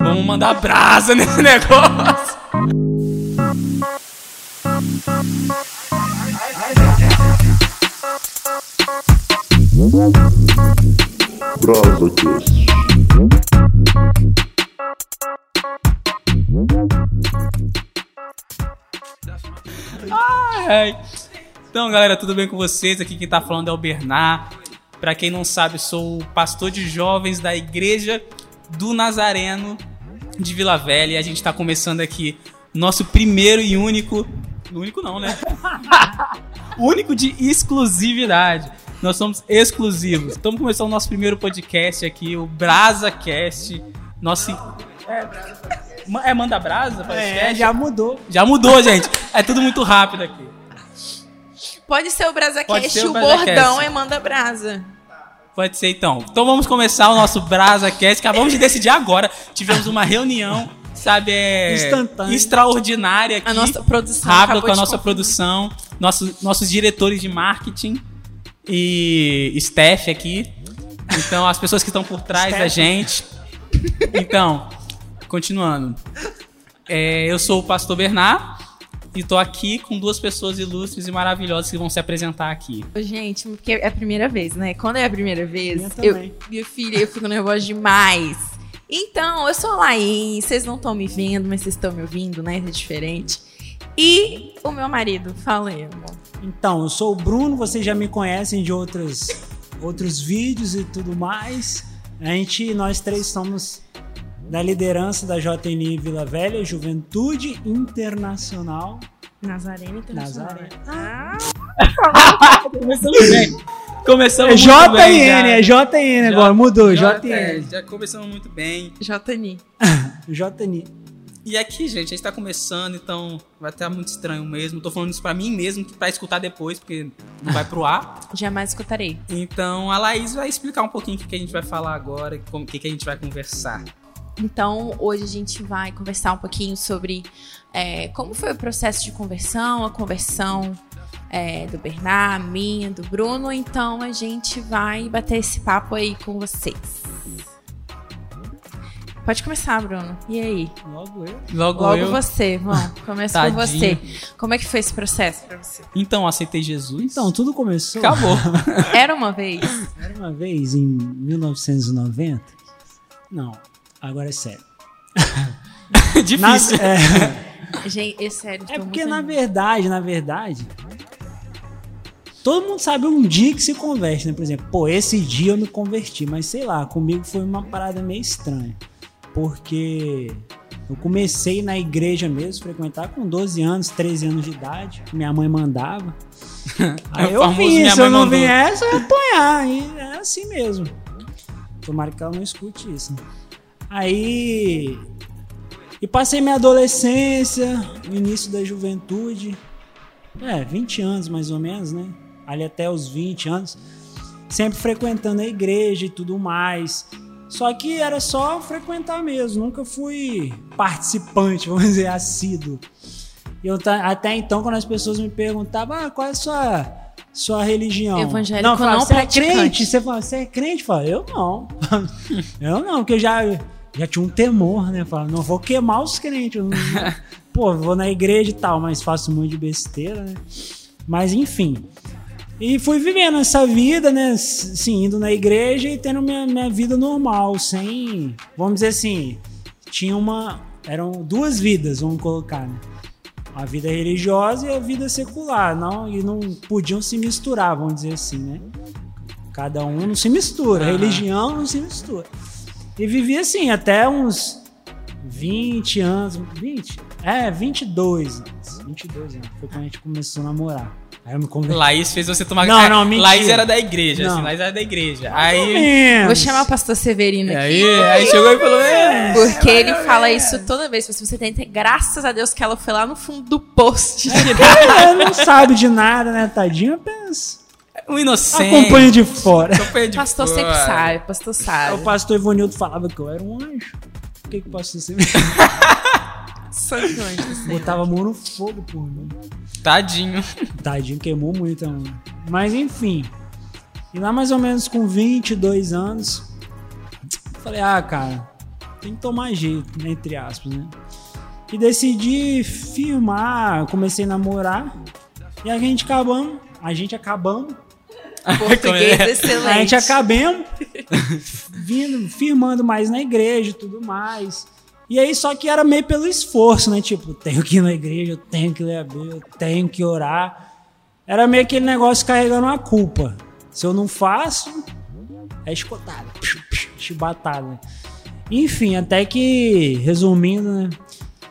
Vamos mandar brasa nesse negócio. BrasaCast. Ai. Então, galera, tudo bem com vocês? Aqui quem tá falando é o Bernard. Pra quem não sabe, sou o pastor de jovens da Igreja do Nazareno de Vila Velha. E a gente tá começando aqui nosso primeiro e único. Único não, né? único de exclusividade. Nós somos exclusivos. Estamos começando o nosso primeiro podcast aqui, o BrasaCast. Nosso. É, é Manda Brasa? É, podcast? já mudou. Já mudou, gente. É tudo muito rápido aqui. Pode ser o BrasaCast, ser o o bordão é manda brasa. Pode ser então. Então vamos começar o nosso BrasaCast. Acabamos de decidir agora. Tivemos uma reunião, sabe, é, Instantânea. extraordinária aqui. A nossa produção rápida acabou com a nossa confirmar. produção, nossos, nossos diretores de marketing e staff aqui. Então, as pessoas que estão por trás da Staff. gente. Então, continuando. É, eu sou o pastor Bernard e tô aqui com duas pessoas ilustres e maravilhosas que vão se apresentar aqui. Gente, porque é a primeira vez, né? Quando é a primeira vez, Minha eu, também. minha filha, eu fico nervosa demais. Então, eu sou a Laís, vocês não estão me vendo, mas vocês estão me ouvindo, né? É diferente. E o meu marido, fala aí, amor. Então, eu sou o Bruno, vocês já me conhecem de outros, outros vídeos e tudo mais. A gente, nós três somos da liderança da JNI Vila Velha, Juventude Internacional. Nazareno Internacional. Nazaré. Ah, Começamos bem. Começamos É muito bem, JN, já. é JN agora, mudou, JN. é, já começamos muito bem. Jotani. JN. E aqui, gente, a gente tá começando, então vai estar muito estranho mesmo. Tô falando isso pra mim mesmo, pra escutar depois, porque não vai pro ar. Jamais escutarei. Então a Laís vai explicar um pouquinho o que, que a gente vai falar agora, o que, que a gente vai conversar. Então, hoje a gente vai conversar um pouquinho sobre é, como foi o processo de conversão, a conversão é, do Bernard, minha, do Bruno. Então, a gente vai bater esse papo aí com vocês. Pode começar, Bruno. E aí? Logo eu. Logo, Logo eu. você, vamos. Começa com você. Como é que foi esse processo pra você? Então, aceitei Jesus. Então, tudo começou. acabou. Era uma vez? Era uma vez em 1990. Não, agora é sério. Difícil. Nas- é, Gente, é sério. É porque, na verdade, na verdade, todo mundo sabe um dia que se converte, né? Por exemplo, pô, esse dia eu me converti, mas sei lá, comigo foi uma parada meio estranha. Porque eu comecei na igreja mesmo, frequentar com 12 anos, 13 anos de idade, minha mãe mandava. Aí É eu vim, se eu não viesse, eu ia apanhar. E é assim mesmo. Tomara que ela não escute isso. né? Aí. E passei minha adolescência, o início da juventude. É, 20 anos mais ou menos, né? Ali até os 20 anos. Sempre frequentando a igreja e tudo mais. Só que era só frequentar mesmo, nunca fui participante, vamos dizer, assíduo. Eu, até então, quando as pessoas me perguntavam, ah, qual é a sua, sua religião? Evangélico eu falava, não você é praticante." crente? Você fala, você é crente? Eu falo, eu não. eu não, porque eu já, já tinha um temor, né? Falo, não vou queimar os crentes. não- Pô, vou na igreja e tal, mas faço um monte de besteira, né? Mas enfim. E fui vivendo essa vida, né? Sim, indo na igreja e tendo minha, minha vida normal, sem. Vamos dizer assim, tinha uma. Eram duas vidas, vamos colocar, né? A vida religiosa e a vida secular, não, e não podiam se misturar, vamos dizer assim, né? Cada um não se mistura, Aham. religião não se mistura. E vivi assim até uns 20 anos, 20? É, 22 anos. 22 anos. Foi quando a gente começou a namorar. Aí eu me converti. Laís fez você tomar. Não, não, mentira. Laís era da igreja, Não. assim, Laís era da igreja. Mais Aí. Vou chamar o pastor Severino aqui. aí, aí chegou e falou: é, Porque ele fala isso toda vez. Se você tenta, graças a Deus que ela foi lá no fundo do post. Ela não sabe de nada, né, tadinho? Apenas um inocente. acompanha de fora. Acompanha de pastor sempre fora. sabe, pastor sabe. O pastor Ivanildo falava que eu era um anjo. Por que, que o pastor sempre. Santo anjo. Botava a mão no fogo por mim. Tadinho. Tadinho, queimou muito a mão. Mas enfim. E lá mais ou menos com 22 anos, falei, ah, cara, tem que tomar jeito, né, entre aspas, né? E decidi firmar, comecei a namorar. E a gente acabamos, a gente acabamos, Português é? excelente. a gente acabemos vindo, firmando mais na igreja e tudo mais. E aí, só que era meio pelo esforço, né? Tipo, tenho que ir na igreja, eu tenho que ler a Bíblia, eu tenho que orar. Era meio aquele negócio carregando a culpa. Se eu não faço, é escotada, chibatada. Enfim, até que, resumindo, né?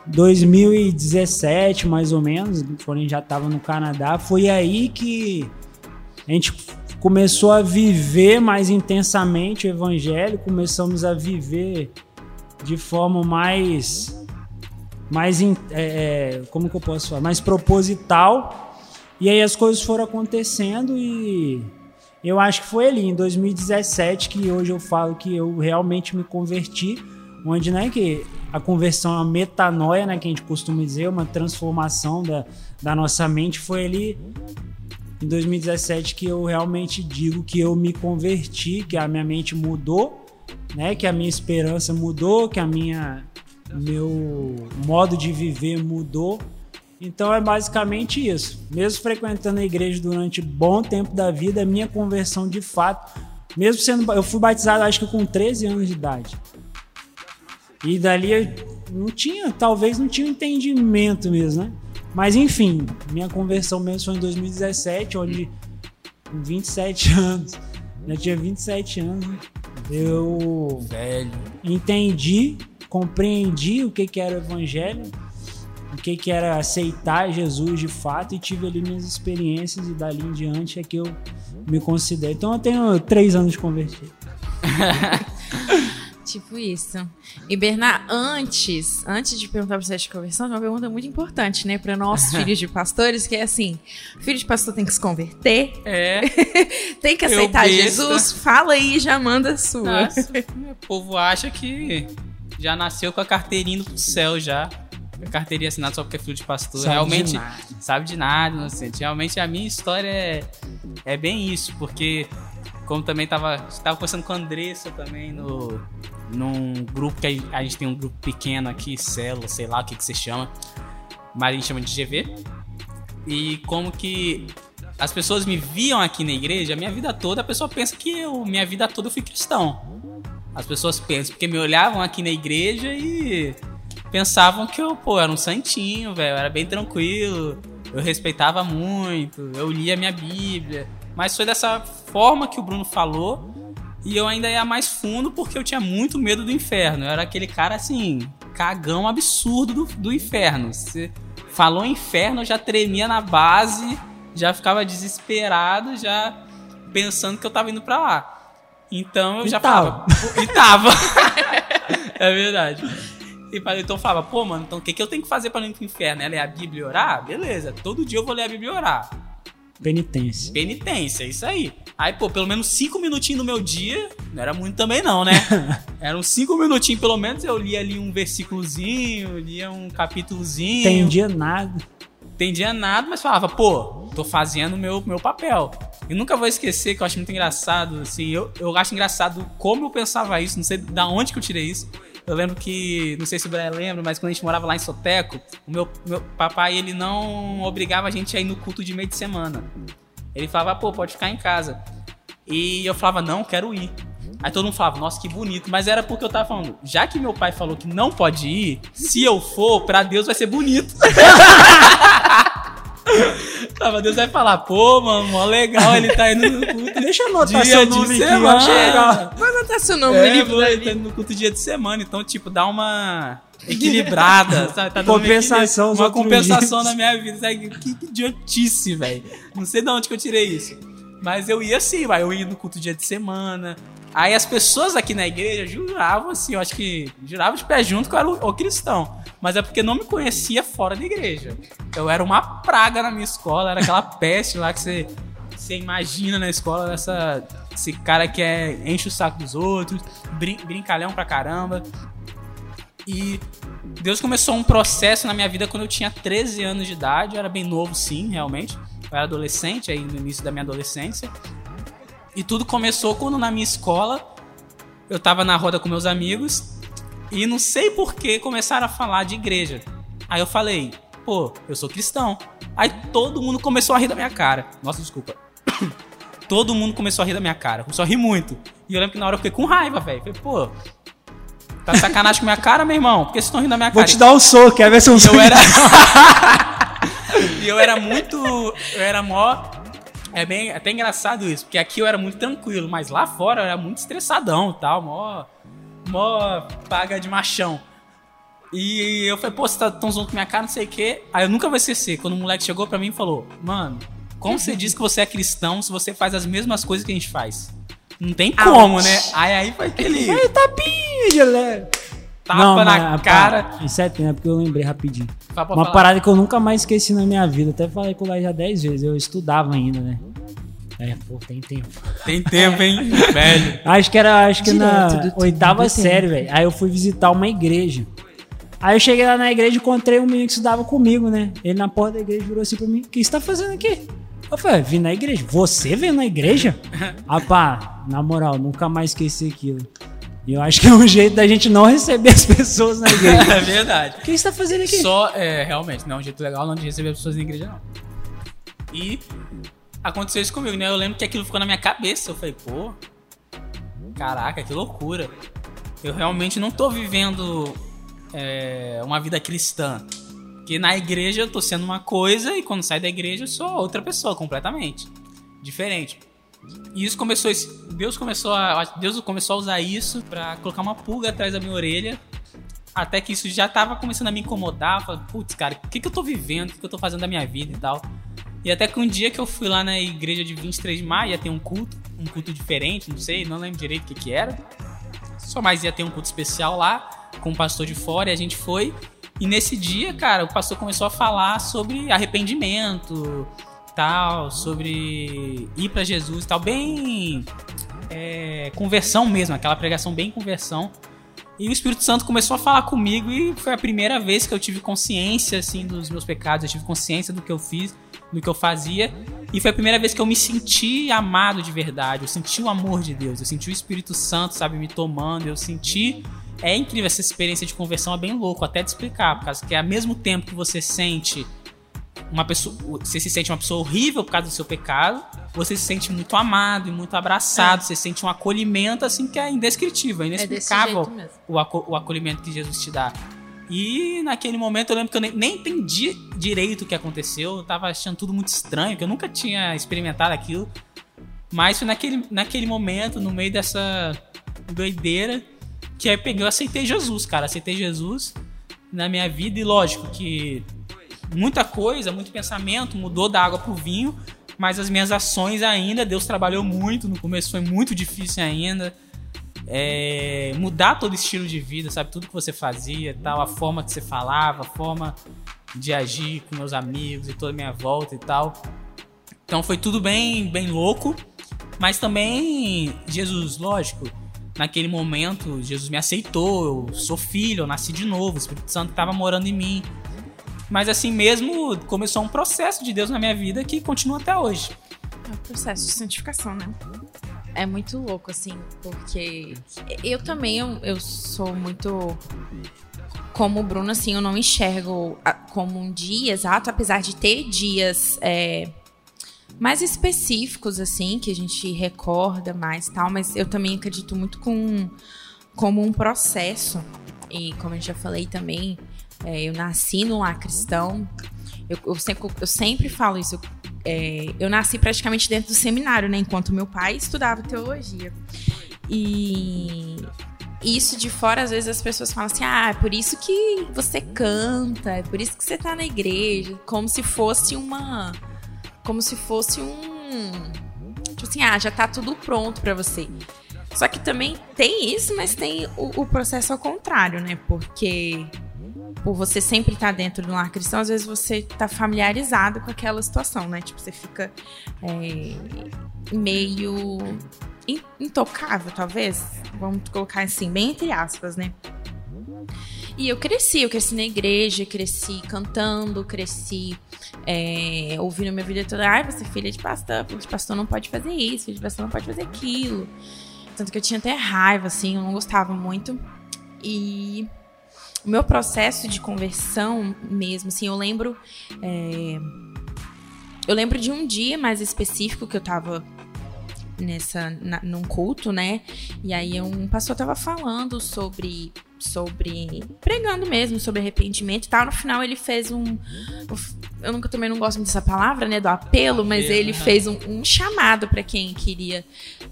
2017, mais ou menos, quando a gente já tava no Canadá, foi aí que a gente começou a viver mais intensamente o evangelho, começamos a viver de forma mais mais é, é, como que eu posso falar, mais proposital. E aí as coisas foram acontecendo e eu acho que foi ali em 2017 que hoje eu falo que eu realmente me converti, onde né que a conversão é uma metanoia, né, que a gente costuma dizer, uma transformação da, da nossa mente foi ali em 2017 que eu realmente digo que eu me converti, que a minha mente mudou, né? Que a minha esperança mudou, que a minha meu modo de viver mudou. Então é basicamente isso. Mesmo frequentando a igreja durante bom tempo da vida, a minha conversão de fato, mesmo sendo eu fui batizado acho que com 13 anos de idade. E dali eu não tinha, talvez não tinha entendimento mesmo, né? Mas enfim, minha conversão mesmo foi em 2017, onde com 27 anos, já tinha 27 anos, né? eu Velho. entendi, compreendi o que, que era o evangelho, o que, que era aceitar Jesus de fato e tive ali minhas experiências e dali em diante é que eu me considero. Então eu tenho três anos de convertido. Tipo isso. E Bernard, antes, antes de perguntar para você de conversão, tem uma pergunta muito importante, né, para nós filhos de pastores, que é assim: filho de pastor tem que se converter, É. tem que aceitar. Jesus. Fala aí e já manda a sua. Nossa, o povo acha que já nasceu com a carteirinha do céu já. A carteirinha assinada só porque é filho de pastor. Sabe de Realmente nada. sabe de nada, inocente. Realmente a minha história é, é bem isso, porque como também tava, tava conversando com a Andressa também no num grupo que a, a gente tem um grupo pequeno aqui, célula, sei lá o que que se chama, mas a gente chama de GV. E como que as pessoas me viam aqui na igreja, a minha vida toda, a pessoa pensa que eu, minha vida toda eu fui cristão. As pessoas pensam, porque me olhavam aqui na igreja e pensavam que eu, pô, era um santinho, velho, era bem tranquilo, eu respeitava muito, eu lia minha Bíblia. Mas foi dessa forma que o Bruno falou e eu ainda ia mais fundo porque eu tinha muito medo do inferno. Eu era aquele cara assim, cagão absurdo do, do inferno. Você falou inferno, eu já tremia na base, já ficava desesperado, já pensando que eu tava indo pra lá. Então eu E já tava. falava. E tava. é verdade. E então eu falava, pô, mano, então o que, que eu tenho que fazer pra não ir pro inferno? É ler a Bíblia e orar? Beleza, todo dia eu vou ler a Bíblia e orar. Penitência. Penitência, isso aí. Aí, pô, pelo menos cinco minutinhos no meu dia, não era muito também não, né? Eram cinco minutinhos, pelo menos, eu lia ali um versículozinho, lia um capítulozinho. Entendia nada. Entendia nada, mas falava, pô, tô fazendo o meu, meu papel. E nunca vou esquecer, que eu acho muito engraçado, assim, eu, eu acho engraçado como eu pensava isso, não sei da onde que eu tirei isso. Eu lembro que, não sei se o Brian lembra, mas quando a gente morava lá em Soteco, o meu, meu papai, ele não obrigava a gente a ir no culto de meio de semana. Ele falava, pô, pode ficar em casa. E eu falava, não, quero ir. Aí todo mundo falava, nossa, que bonito. Mas era porque eu tava falando, já que meu pai falou que não pode ir, se eu for, pra Deus vai ser bonito. Tava, Deus vai falar, pô, mano, mó legal, ele tá indo no culto. Deixa eu anotar dia seu de nome eu semana. achei legal. Vai anotar seu nome no É, livro ele tá indo no culto dia de semana, então, tipo, dá uma equilibrada, sabe? Tá uma Compensação Uma compensação dias. na minha vida, sabe? Que, que idiotice, velho. Não sei de onde que eu tirei isso. Mas eu ia assim, vai, eu ia no culto dia de semana. Aí as pessoas aqui na igreja juravam assim, eu acho que juravam de pé junto que eu era o cristão. Mas é porque não me conhecia fora da igreja. Eu era uma praga na minha escola, era aquela peste lá que você, você imagina na escola, essa, esse cara que é, enche o saco dos outros, brin, brincalhão pra caramba. E Deus começou um processo na minha vida quando eu tinha 13 anos de idade. Eu era bem novo, sim, realmente. Eu era adolescente, aí no início da minha adolescência. E tudo começou quando na minha escola eu tava na roda com meus amigos e não sei por que começaram a falar de igreja. Aí eu falei, pô, eu sou cristão. Aí todo mundo começou a rir da minha cara. Nossa, desculpa. todo mundo começou a rir da minha cara. Começou a rir muito. E eu lembro que na hora eu fiquei com raiva, velho. Falei, pô, tá sacanagem com minha cara, meu irmão? Por que vocês estão rindo da minha Vou cara? te dar um soco, quer ver se um soco. eu era. e eu era muito. Eu era mó. É bem até engraçado isso, porque aqui eu era muito tranquilo, mas lá fora eu era muito estressadão e tal, mó. Mó paga de machão. E eu falei, pô, vocês tá tão zoando com minha cara, não sei o quê. Aí eu nunca vou esquecer, quando o moleque chegou pra mim e falou, mano, como você diz que você é cristão se você faz as mesmas coisas que a gente faz? Não tem como, Ouch. né? Aí aí foi aquele Ei, tapinha, leve. tapa Não, mas, na a- cara. Isso é pena, porque eu lembrei rapidinho. Uma falar. parada que eu nunca mais esqueci na minha vida. Até falei com o Lai já 10 vezes. Eu estudava ainda, né? É, pô, tem tempo. Tem tempo, hein? Velho. Acho que era, acho que Direto na do oitava do série, velho. Aí eu fui visitar uma igreja. Aí eu cheguei lá na igreja e encontrei um menino que estudava comigo, né? Ele na porta da igreja virou assim pra mim: O que você tá fazendo aqui? Eu falei: Vim na igreja. Você veio na igreja? Rapá, na moral, nunca mais esqueci aquilo. E eu acho que é um jeito da gente não receber as pessoas na igreja. É verdade. O que você tá fazendo aqui? Só, é, realmente, não é um jeito legal não de receber pessoas na igreja, não. E aconteceu isso comigo, né? Eu lembro que aquilo ficou na minha cabeça. Eu falei, pô, caraca, que loucura. Eu realmente não tô vivendo é, uma vida cristã. Porque na igreja eu tô sendo uma coisa e quando saio da igreja eu sou outra pessoa completamente. Diferente. E isso começou. Deus começou a. Deus começou a usar isso pra colocar uma pulga atrás da minha orelha. Até que isso já tava começando a me incomodar. Falei, putz, cara, o que, que eu tô vivendo? O que, que eu tô fazendo da minha vida e tal? E até que um dia que eu fui lá na igreja de 23 de maio, ia ter um culto, um culto diferente, não sei, não lembro direito o que, que era. Só mais ia ter um culto especial lá, com o pastor de fora, e a gente foi. E nesse dia, cara, o pastor começou a falar sobre arrependimento, tal, sobre ir pra Jesus, tal, bem é, conversão mesmo, aquela pregação bem conversão. E o Espírito Santo começou a falar comigo e foi a primeira vez que eu tive consciência assim dos meus pecados, eu tive consciência do que eu fiz, do que eu fazia, e foi a primeira vez que eu me senti amado de verdade, eu senti o amor de Deus, eu senti o Espírito Santo, sabe, me tomando, eu senti é incrível essa experiência de conversão, é bem louco até de explicar, por causa que ao mesmo tempo que você sente uma pessoa, você se sente uma pessoa horrível por causa do seu pecado, você se sente muito amado e muito abraçado, você sente um acolhimento assim que é indescritível, é É inexplicável aco- o acolhimento que Jesus te dá. E naquele momento eu lembro que eu nem, entendi direito o que aconteceu, eu tava achando tudo muito estranho, que eu nunca tinha experimentado aquilo. Mas foi naquele, naquele momento, no meio dessa doideira, que aí eu peguei, eu aceitei Jesus, cara. Aceitei Jesus na minha vida e lógico que muita coisa, muito pensamento mudou da água pro vinho, mas as minhas ações ainda, Deus trabalhou muito, no começo foi muito difícil ainda. É, mudar todo o estilo de vida, sabe? Tudo que você fazia, tal, a forma que você falava, a forma de agir com meus amigos e toda a minha volta e tal. Então foi tudo bem, bem louco, mas também Jesus, lógico, naquele momento Jesus me aceitou, eu sou filho, eu nasci de novo, o Espírito Santo estava morando em mim. Mas assim mesmo começou um processo de Deus na minha vida que continua até hoje. É o processo de santificação, né? É muito louco, assim, porque eu também, eu, eu sou muito como o Bruno, assim, eu não enxergo como um dia exato, apesar de ter dias é, mais específicos, assim, que a gente recorda mais tal, mas eu também acredito muito com, como um processo. E como eu já falei também, é, eu nasci num lar cristão. Eu, eu sempre, eu sempre falo isso. é, eu nasci praticamente dentro do seminário, né? Enquanto meu pai estudava teologia. E isso de fora, às vezes as pessoas falam assim: ah, é por isso que você canta, é por isso que você tá na igreja. Como se fosse uma. Como se fosse um. Tipo assim, ah, já tá tudo pronto pra você. Só que também tem isso, mas tem o, o processo ao contrário, né? Porque por você sempre estar dentro de um lar cristão, às vezes você tá familiarizado com aquela situação, né? Tipo, você fica é, meio in- intocável, talvez. Vamos colocar assim, bem entre aspas, né? E eu cresci, eu cresci na igreja, cresci cantando, cresci é, ouvindo minha vida toda. Ai, você é filha de pastor, filha de pastor não pode fazer isso, filha de pastor não pode fazer aquilo. Tanto que eu tinha até raiva, assim, eu não gostava muito. E o meu processo de conversão mesmo, assim, eu lembro. É, eu lembro de um dia mais específico que eu tava nessa na, num culto, né? E aí um pastor tava falando sobre sobre pregando mesmo sobre arrependimento e tal. No final ele fez um eu nunca também não gosto dessa palavra, né, do apelo, mas ele fez um, um chamado para quem queria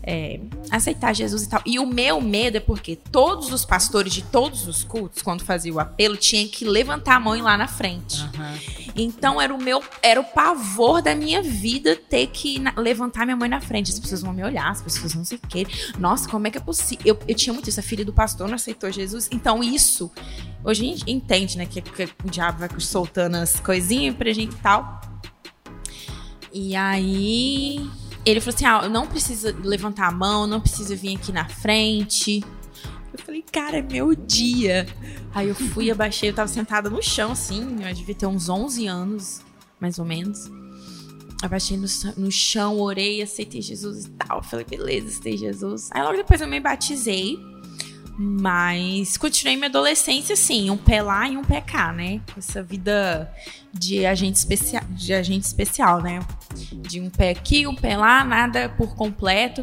é, aceitar Jesus e tal. E o meu medo é porque todos os pastores de todos os cultos, quando fazia o apelo, tinham que levantar a mão e ir lá na frente. Uhum. Então era o meu, era o pavor da minha vida ter que na, levantar minha mãe na frente. As pessoas vão me olhar, as pessoas não sei o quê. Nossa, como é que é possível? Eu, eu tinha muito isso, a filha do pastor não aceitou Jesus. Então isso Hoje a gente entende, né, que, que o diabo vai soltando as coisinhas pra gente e tal. E aí ele falou assim: ah, não precisa levantar a mão, não precisa vir aqui na frente. Eu falei, cara, é meu dia. Aí eu fui, abaixei, eu tava sentada no chão, assim, eu devia ter uns 11 anos, mais ou menos. Abaixei no, no chão, orei, aceitei Jesus e tal. Eu falei, beleza, aceitei Jesus. Aí logo depois eu me batizei. Mas continuei minha adolescência assim, um pé lá e um pé cá, né? Essa vida de agente especial, de agente especial, né? De um pé aqui, um pé lá, nada por completo.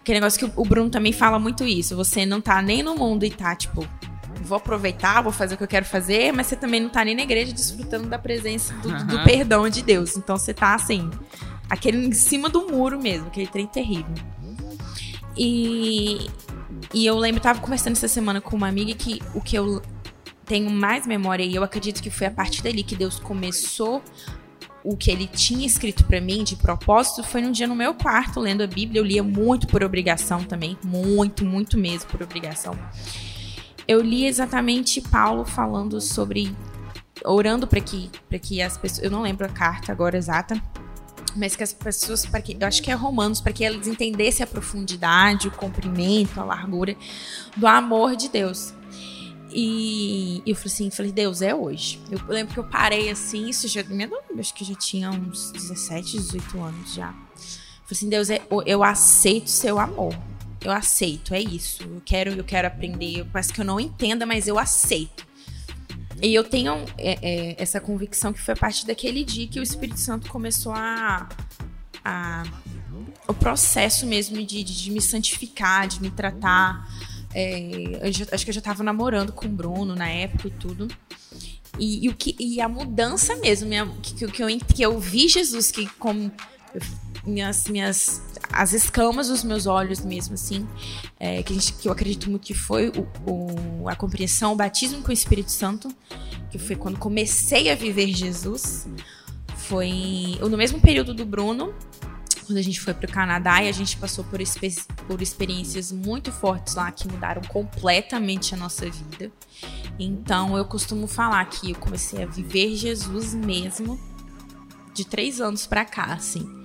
Aquele negócio que o Bruno também fala muito isso. Você não tá nem no mundo e tá, tipo, vou aproveitar, vou fazer o que eu quero fazer, mas você também não tá nem na igreja desfrutando da presença do, uhum. do perdão de Deus. Então você tá assim, aquele em cima do muro mesmo, aquele trem terrível. E, e eu lembro, tava conversando essa semana com uma amiga que o que eu tenho mais memória e eu acredito que foi a partir dali que Deus começou o que ele tinha escrito para mim de propósito foi num dia no meu quarto lendo a Bíblia. Eu lia muito por obrigação também, muito, muito mesmo por obrigação. Eu li exatamente Paulo falando sobre orando para que para que as pessoas, eu não lembro a carta agora exata, mas que as pessoas, para que, eu acho que é Romanos, para que eles entendessem a profundidade, o comprimento, a largura do amor de Deus. E eu falei assim, falei, Deus, é hoje. Eu lembro que eu parei assim, isso já, acho que já tinha uns 17, 18 anos já. Falei assim, Deus, é, eu aceito seu amor. Eu aceito, é isso. Eu quero, eu quero aprender. Parece que eu não entenda, mas eu aceito. E eu tenho é, é, essa convicção que foi a partir daquele dia que o Espírito Santo começou a. a o processo mesmo de, de, de me santificar, de me tratar. É, já, acho que eu já estava namorando com o Bruno na época e tudo. E, e, o que, e a mudança mesmo, minha, que, que, eu, que eu vi Jesus, que como minhas, minhas as escamas dos meus olhos mesmo, assim, é, que, gente, que eu acredito muito que foi o, o, a compreensão, o batismo com o Espírito Santo, que foi quando comecei a viver Jesus. Foi no mesmo período do Bruno, quando a gente foi para o Canadá e a gente passou por, por experiências muito fortes lá que mudaram completamente a nossa vida. Então eu costumo falar que eu comecei a viver Jesus mesmo de três anos para cá, assim.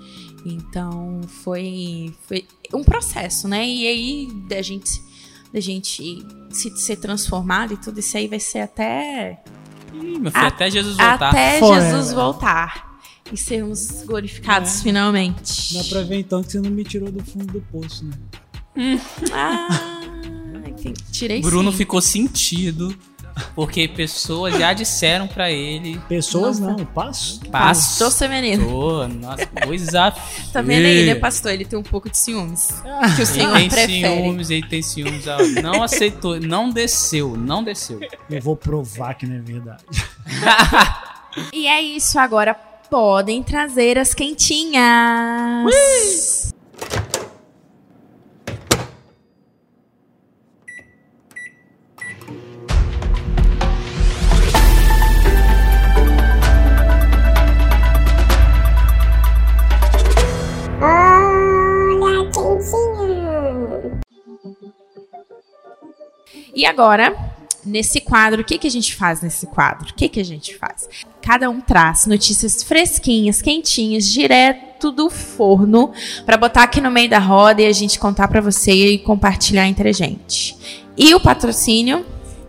Então foi, foi um processo, né? E aí da gente, da gente se, ser transformado e tudo isso aí vai ser até. Ih, meu filho, a, até Jesus voltar. Até Jesus voltar. E sermos glorificados é. finalmente. Dá pra ver então que você não me tirou do fundo do poço, né? Hum. Ah, tirei Bruno sim. ficou sentido porque pessoas já disseram para ele. Pessoas não, não pastor. Pastor feminino. Pastor, nossa, coisa Tá vendo aí, né, pastor? Ele tem um pouco de ciúmes. que o senhor ele tem prefere. ciúmes, ele tem ciúmes. Não aceitou, não desceu, não desceu. Eu vou provar que não é verdade. e é isso, agora podem trazer as quentinhas. Ui! E agora, nesse quadro, o que, que a gente faz nesse quadro? O que, que a gente faz? Cada um traz notícias fresquinhas, quentinhas, direto do forno, para botar aqui no meio da roda e a gente contar para você e compartilhar entre a gente. E o patrocínio?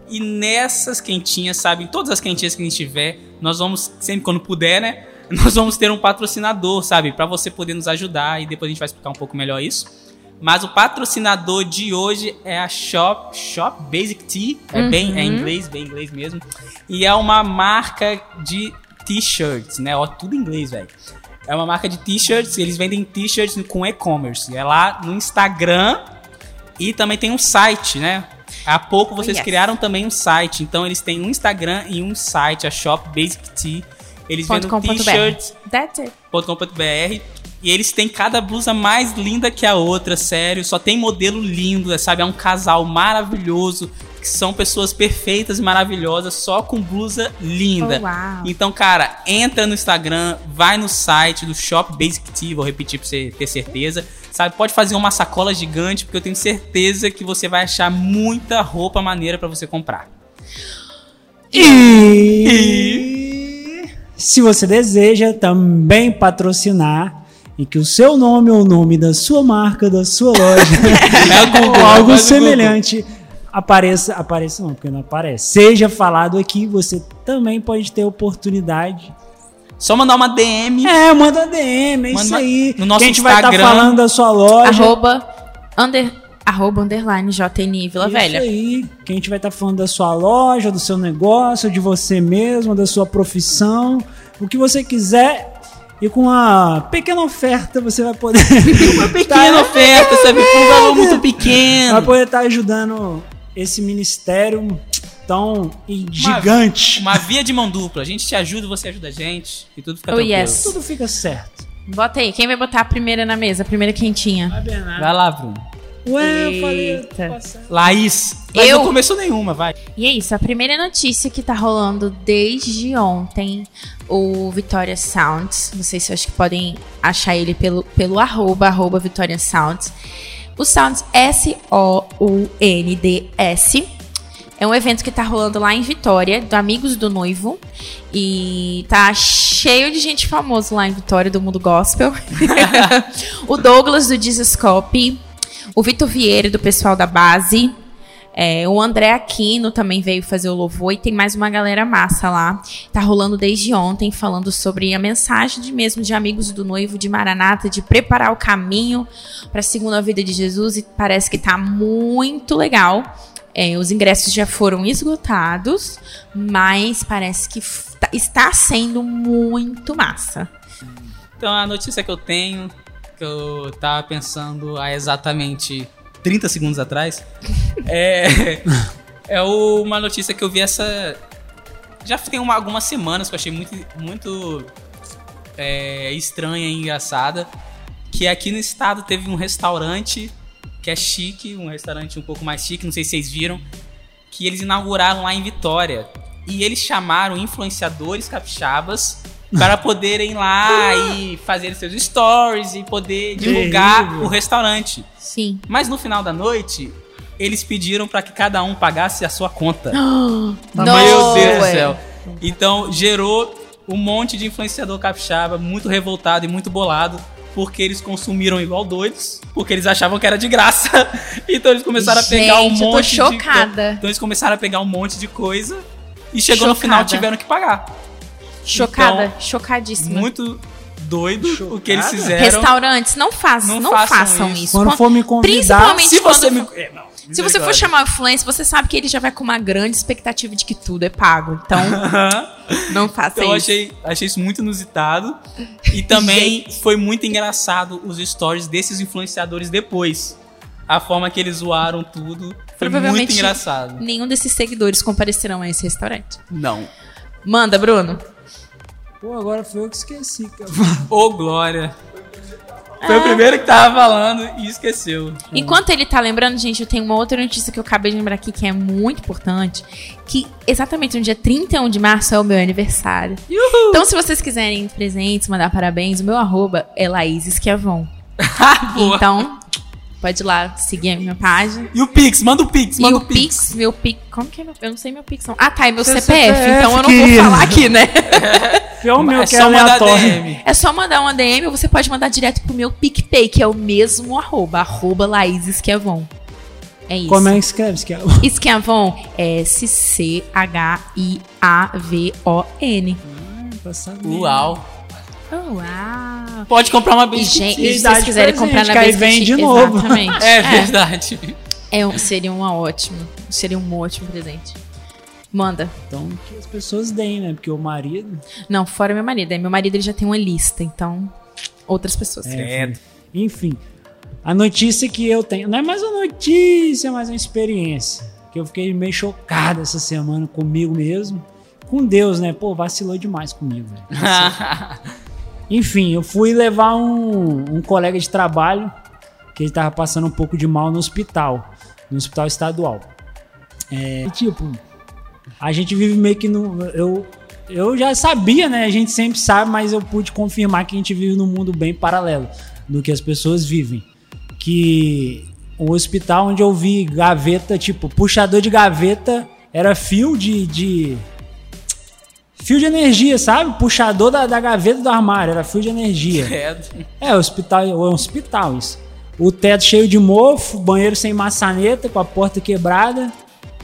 E nessas quentinhas, sabe? Todas as quentinhas que a gente tiver, nós vamos, sempre quando puder, né? Nós vamos ter um patrocinador, sabe? Pra você poder nos ajudar. E depois a gente vai explicar um pouco melhor isso. Mas o patrocinador de hoje é a Shop, Shop Basic Tea. É bem é Uhum. inglês, bem inglês mesmo. E é uma marca de t-shirts, né? Ó, tudo em inglês, velho. É uma marca de t-shirts, eles vendem t-shirts com e-commerce. É lá no Instagram e também tem um site, né? Há pouco vocês yes. criaram também um site, então eles têm um Instagram e um site, a Shop Basic Tea. Eles vendem com e eles têm cada blusa mais linda que a outra, sério. Só tem modelo lindo, sabe? É um casal maravilhoso, que são pessoas perfeitas e maravilhosas, só com blusa linda. Oh. Então, cara, entra no Instagram, vai no site do Shop Basic Tea, vou repetir pra você ter certeza. Sabe, pode fazer uma sacola gigante, porque eu tenho certeza que você vai achar muita roupa maneira pra você comprar. E se você deseja também patrocinar e que o seu nome ou o nome da sua marca, da sua loja É Google, ou algo faz o semelhante apareça, apareça não, porque não aparece. Seja falado aqui, você também pode ter oportunidade. Só mandar uma DM. É, manda DM, é Manda isso aí. no nosso que a gente vai estar Instagram. falando da sua loja. Arroba, under, arroba underline JNI Vila Isso Velha. aí, que a gente vai estar falando da sua loja, do seu negócio, de você mesmo, da sua profissão, o que você quiser. E com uma pequena oferta você vai poder. uma Pequena oferta, sabe? Com um valor muito Vai pequeno. poder estar ajudando esse ministério tão gigante. Uma via de mão dupla. A gente te ajuda, você ajuda a gente. E tudo fica Oh, tranquilo. yes. Tudo fica certo. Bota aí, quem vai botar a primeira na mesa? A primeira quentinha. Vai, Bernardo. Vai lá, Bruno. Ué, eu falei. Eita. Laís. Mas Eu? não começou nenhuma, vai. E é isso, a primeira notícia que tá rolando desde ontem, o Vitória Sounds. Vocês acho que podem achar ele pelo, pelo arroba, arroba Vitória Sounds. O Sounds S-O-U-N-D-S. É um evento que tá rolando lá em Vitória, do Amigos do Noivo. E tá cheio de gente famosa lá em Vitória, do mundo gospel. o Douglas do Dizescope. O Vitor Vieira, do pessoal da base. É, o André Aquino também veio fazer o louvor e tem mais uma galera massa lá. Tá rolando desde ontem, falando sobre a mensagem de mesmo de amigos do noivo de Maranata, de preparar o caminho para a segunda vida de Jesus e parece que tá muito legal. É, os ingressos já foram esgotados, mas parece que tá- está sendo muito massa. Então a notícia que eu tenho, que eu tava pensando há exatamente 30 segundos atrás, é, é uma notícia que eu vi essa. Já tem uma- algumas semanas que eu achei muito, muito é, estranha e engraçada. Que aqui no estado teve um restaurante que é chique, um restaurante um pouco mais chique, não sei se vocês viram, que eles inauguraram lá em Vitória. E eles chamaram influenciadores capixabas para poderem lá e fazer seus stories e poder divulgar Terrível. o restaurante. Sim. Mas no final da noite, eles pediram para que cada um pagasse a sua conta. Não, Meu Deus do céu. Então gerou um monte de influenciador capixaba muito revoltado e muito bolado. Porque eles consumiram igual doidos, porque eles achavam que era de graça. Então eles começaram a pegar um Gente, eu tô monte de. chocada. Então eles começaram a pegar um monte de coisa e chegou no final Chocada. tiveram que pagar. Chocada, Então, chocadíssima. Muito doido o que eles Chocada? fizeram. Restaurantes, não, faz, Não não, façam façam, isso. isso. Quando Quando- for me convidar, Principalmente Se você me. for- É, não, Se você for chamar o influencer, você sabe que ele já vai com uma grande expectativa de que tudo é pago. Então, não faça Então eu isso. achei, achei isso muito inusitado. E também foi muito engraçado os stories desses influenciadores depois. A forma que eles zoaram tudo foi muito Provavelmente- engraçado. Nenhum desses seguidores comparecerão a esse restaurante. Não. Manda, Bruno. Pô, agora foi eu que esqueci. cara. Ô, Glória. Foi o primeiro que tava falando e esqueceu. Enquanto ele tá lembrando, gente, eu tenho uma outra notícia que eu acabei de lembrar aqui que é muito importante. Que exatamente no dia 31 de março é o meu aniversário. Então, se vocês quiserem presentes, mandar parabéns, o meu arroba é Laís Esquiavon. Boa. Então, pode ir lá seguir a minha página. E o Pix, manda o Pix, E manda o o Pix. Pix, meu Pix. Como que é meu? Eu não sei meu Pix. não. Ah, tá, é meu CPF, CPF, então eu não vou falar aqui, né? Pior o meu é que é só mandar aleatório. DM. É só mandar uma DM ou você pode mandar direto pro meu PicPay, que é o mesmo arroba, arroba Laís Esquiavon. É isso. Como é que escreve? Esquiavon? Esquiavon é S-C-H-I-A-V-O-N. Pra saber. Uau. Oh, uau. Pode comprar uma E, biscuit. gente, E e se vocês quiserem presente, comprar na Biscuit, vem de novo. Exatamente. É verdade. É um- seria uma ótimo. Seria um ótimo presente. Manda. Então, que as pessoas deem, né? Porque o marido. Não, fora meu marido. Aí Meu marido ele já tem uma lista, então. Outras pessoas. É. Enfim, a notícia que eu tenho. Não é mais uma notícia, é mais uma experiência. Que eu fiquei meio chocado essa semana comigo mesmo. Com Deus, né? Pô, vacilou demais comigo, velho. Enfim, eu fui levar um, um colega de trabalho que ele tava passando um pouco de mal no hospital, no hospital estadual. É, tipo, a gente vive meio que no. Eu, eu já sabia, né? A gente sempre sabe, mas eu pude confirmar que a gente vive num mundo bem paralelo do que as pessoas vivem. Que o hospital onde eu vi gaveta, tipo, puxador de gaveta era fio de. de fio de energia, sabe? Puxador da, da gaveta do armário, era fio de energia. Credo. É, hospital, é um hospital isso. O teto cheio de mofo, banheiro sem maçaneta, com a porta quebrada,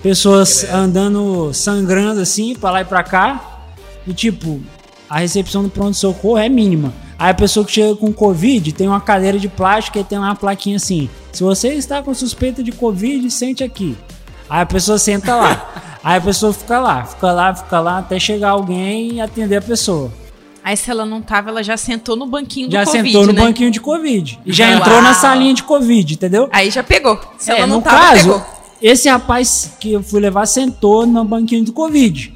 pessoas andando sangrando assim pra lá e pra cá. E tipo, a recepção do pronto-socorro é mínima. Aí a pessoa que chega com Covid tem uma cadeira de plástico e tem lá uma plaquinha assim: se você está com suspeita de Covid, sente aqui. Aí a pessoa senta lá. Aí a pessoa fica lá, fica lá, fica lá, até chegar alguém e atender a pessoa. Aí se ela não tava, ela já sentou no banquinho do Já Covid, sentou no né? banquinho de Covid. E já Uau. entrou na salinha de Covid, entendeu? Aí já pegou. Se É, ela não no tava, caso, pegou. esse rapaz que eu fui levar sentou no banquinho do Covid.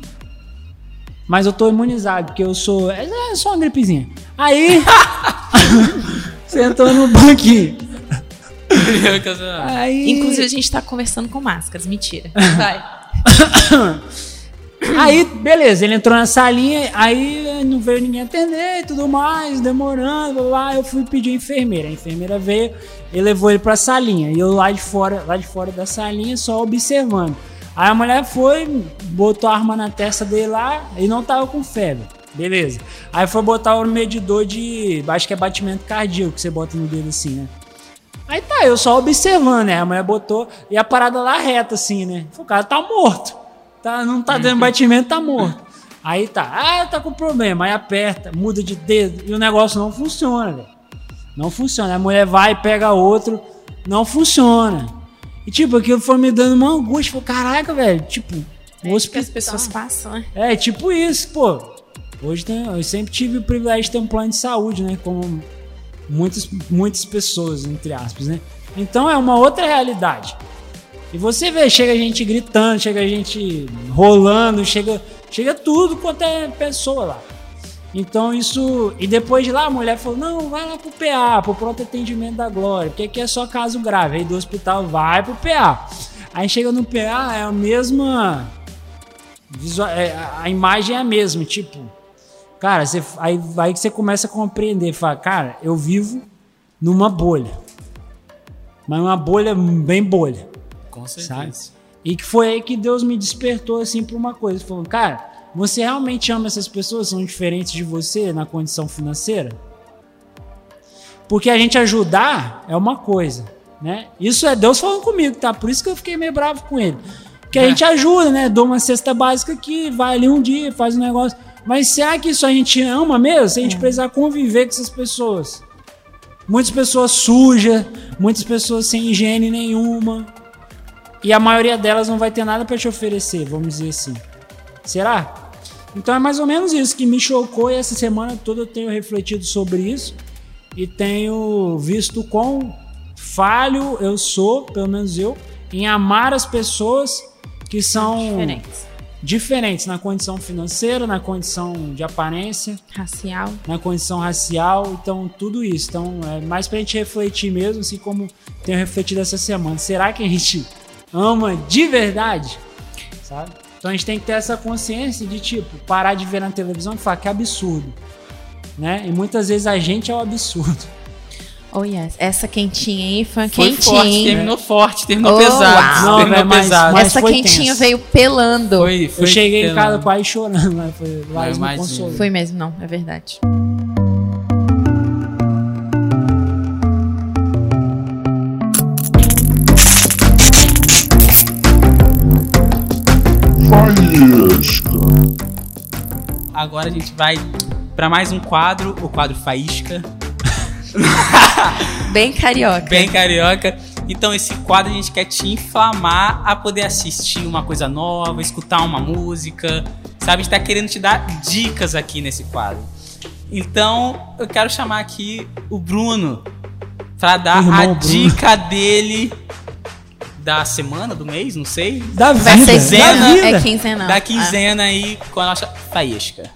Mas eu tô imunizado, porque eu sou. É é só uma gripezinha. Aí. sentou no banquinho. Aí. Inclusive, a gente tá conversando com máscaras. Mentira. Vai. Aí, beleza, ele entrou na salinha, aí não veio ninguém atender e tudo mais, demorando, lá eu fui pedir a enfermeira. A enfermeira veio e levou ele pra salinha. E eu lá de fora, lá de fora da salinha, só observando. Aí a mulher foi, botou a arma na testa dele lá e não tava com febre. Beleza. Aí foi botar o medidor de. Acho que é batimento cardíaco que você bota no dedo assim, né? Aí tá, eu só observando, né? A mulher botou e a parada lá reta, assim, né? O cara tá morto. Tá, não tá dando batimento, tá morto. Aí tá, ah, tá com problema. Aí aperta, muda de dedo e o negócio não funciona, velho. Não funciona. A mulher vai, pega outro, não funciona. E tipo, aquilo foi me dando uma angústia. Falei, caraca, velho, tipo, o É que as hospital- pessoas passam, né? é, tipo isso, pô. Hoje tem, eu sempre tive o privilégio de ter um plano de saúde, né? Como muitas, muitas pessoas, entre aspas, né? Então é uma outra realidade. E você vê, chega gente gritando, chega gente rolando, chega, chega tudo quanto é pessoa lá. Então isso. E depois de lá a mulher falou: não, vai lá pro PA, pro pronto atendimento da Glória, porque aqui é só caso grave. Aí do hospital vai pro PA. Aí chega no PA, é a mesma. É, a- a imagem é a mesma, tipo. Cara, você, aí, aí que você começa a compreender, fala, cara, eu vivo numa bolha. Mas uma bolha bem bolha, Com sabe? E que foi aí que Deus me despertou assim pra uma coisa, falando, cara, você realmente ama essas pessoas são diferentes de você na condição financeira? Porque a gente ajudar é uma coisa, né? Isso é Deus falando comigo, tá? Por isso que eu fiquei meio bravo com ele. Que a gente ajuda, né? Dou uma cesta básica aqui, vai ali um dia, faz um negócio. Mas será que isso a gente ama mesmo? Se a gente precisar conviver com essas pessoas? Muitas pessoas sujas, muitas pessoas sem higiene nenhuma. E a maioria delas não vai ter nada para te oferecer, vamos dizer assim. Será? Então é mais ou menos isso que me chocou e essa semana toda eu tenho refletido sobre isso e tenho visto quão falho eu sou, pelo menos eu, em amar as pessoas que são Diferentes. Diferentes na condição financeira, na condição de aparência, Racial. na condição racial, então tudo isso. Então é mais pra gente refletir mesmo, assim como tenho refletido essa semana. Será que a gente ama de verdade? Sabe? Então a gente tem que ter essa consciência de tipo, parar de ver na televisão e falar que absurdo. Né? E muitas vezes a gente é o absurdo. Oh, yes. Essa quentinha aí foi, foi quentinha. Forte, terminou forte, terminou oh, pesado. Não, terminou mas, pesado. Mas Essa quentinha tenso. veio pelando. Foi, foi Eu cheguei pelando. em casa quase chorando. Mas Foi, mais. me. Foi mesmo, não, é verdade. Faísca. Agora a gente vai para mais um quadro, o quadro Faísca Bem carioca. Bem carioca. Então, esse quadro a gente quer te inflamar a poder assistir uma coisa nova, escutar uma música, sabe? A gente tá querendo te dar dicas aqui nesse quadro. Então, eu quero chamar aqui o Bruno pra dar Irmão a Bruno. dica dele da semana, do mês, não sei. Da Vai vida, da quinzena, vida. é quinzenal. Da quinzena aí com a nossa faísca.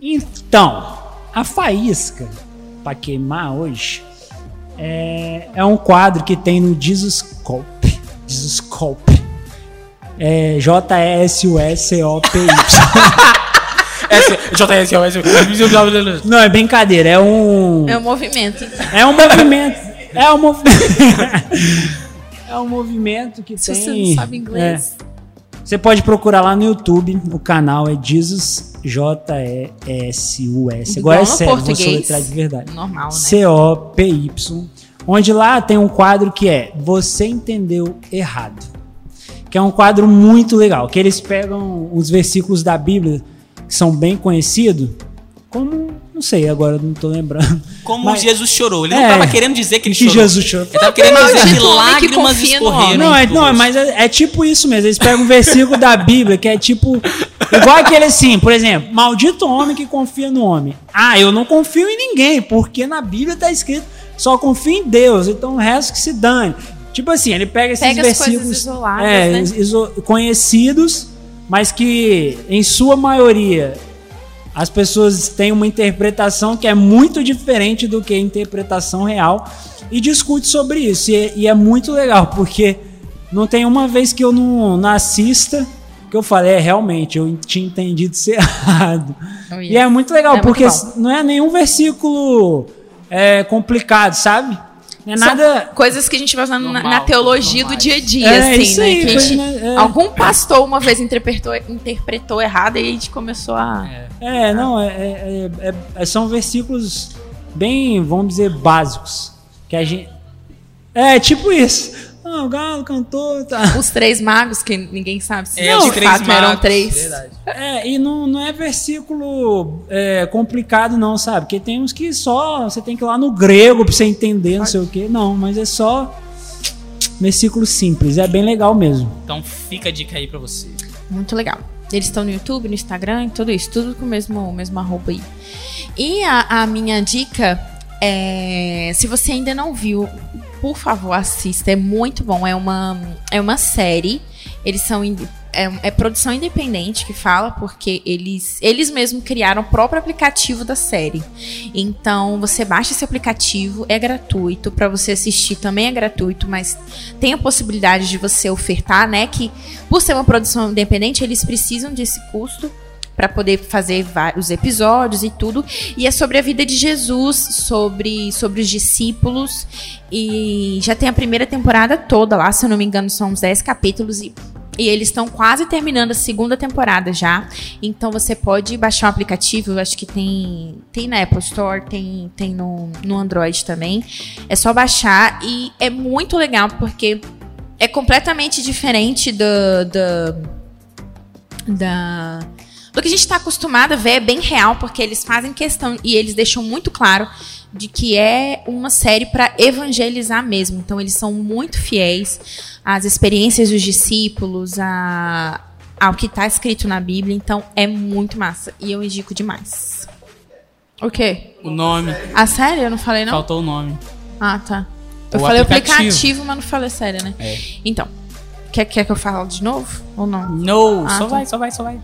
Então, a faísca pra queimar hoje é, é um quadro que tem no Jesuscope. Jesuscope. É J-E-S-U-S-C-O-P-Y. JS, Não, é brincadeira. É um. É o movimento. É um movimento. É um movimento. é um movimento que Se tem. você não sabe inglês. É. Você pode procurar lá no YouTube. O canal é Jesus J-E-S-U-S. Agora é sério, vou soletrar de verdade. Normal, né? C-O-P-Y. Onde lá tem um quadro que é Você Entendeu Errado. Que é um quadro muito legal. Que eles pegam os versículos da Bíblia que são bem conhecidos. Como, não sei, agora não tô lembrando. Como Mas- Jesus chorou. Ele É. não tava querendo dizer que ele que chorou. Jesus chorou. Ele tava querendo dizer que lágrimas escorreram. Não, é, não, mas é, é tipo isso mesmo. Eles pegam um versículo da Bíblia que é tipo. Igual aquele assim, por exemplo, maldito homem que confia no homem. Ah, eu não confio em ninguém, porque na Bíblia tá escrito só confia em Deus, então o resto que se dane. Tipo assim, ele pega esses Pega versículos isoladas, é, né? iso- conhecidos, mas que em sua maioria as pessoas têm uma interpretação que é muito diferente do que a interpretação real e discute sobre isso. E, é- e é muito legal, porque não tem uma vez que eu não, não assista que eu falei, é, realmente, eu tinha entendido isso errado. Oh, E é muito legal, É muito porque bom. não é nenhum versículo é, complicado, sabe? Não é São nada. coisas que a gente vai usando na, Normal, na teologia do dia a dia, É, assim, isso né? aí, que a gente- né? É. Algum pastor uma vez interpretou, interpretou errado e a gente começou a. É, não, é, é- é- é- são versículos bem, vamos dizer, básicos. Que a gente. É, tipo isso. Ah, o galo cantou. Tá. Os três magos, que ninguém sabe se É, de os três fato eram magos, três. Verdade. É, e não, não é versículo é, complicado, não, sabe? Porque tem uns que só você tem que ir lá no grego pra você entender, não sei o quê. Não, mas é só versículo simples. É bem legal mesmo. Então fica a dica aí pra você. Muito legal. Eles estão no YouTube, no Instagram, tudo isso, tudo com o mesmo, mesmo arroba aí. E a, a minha dica é: se você ainda não viu, por favor, assista. É muito bom. É uma, é uma série. Eles são. É, é produção independente que fala, porque eles, eles mesmos criaram o próprio aplicativo da série. Então, você baixa esse aplicativo, é gratuito. Pra você assistir também é gratuito, mas tem a possibilidade de você ofertar, né? Que por ser uma produção independente, eles precisam desse custo para poder fazer vários episódios e tudo. E é sobre a vida de Jesus, sobre, sobre os discípulos. E já tem a primeira temporada toda lá, se eu não me engano, são uns 10 capítulos. E, e eles estão quase terminando a segunda temporada já. Então você pode baixar o aplicativo, eu acho que tem, tem na Apple Store, tem, tem no, no Android também. É só baixar e é muito legal porque é completamente diferente do, do, da, do que a gente está acostumado a ver, é bem real, porque eles fazem questão e eles deixam muito claro de que é uma série para evangelizar mesmo. Então eles são muito fiéis às experiências dos discípulos, a, ao que está escrito na Bíblia. Então é muito massa e eu indico demais. O quê? O nome. A série? Eu não falei não? Faltou o nome. Ah, tá. Eu O falei aplicativo. aplicativo, mas não falei série, né? É. Então, quer, quer que eu fale de novo ou não? No, Ah, só tá. vai, só vai, só vai.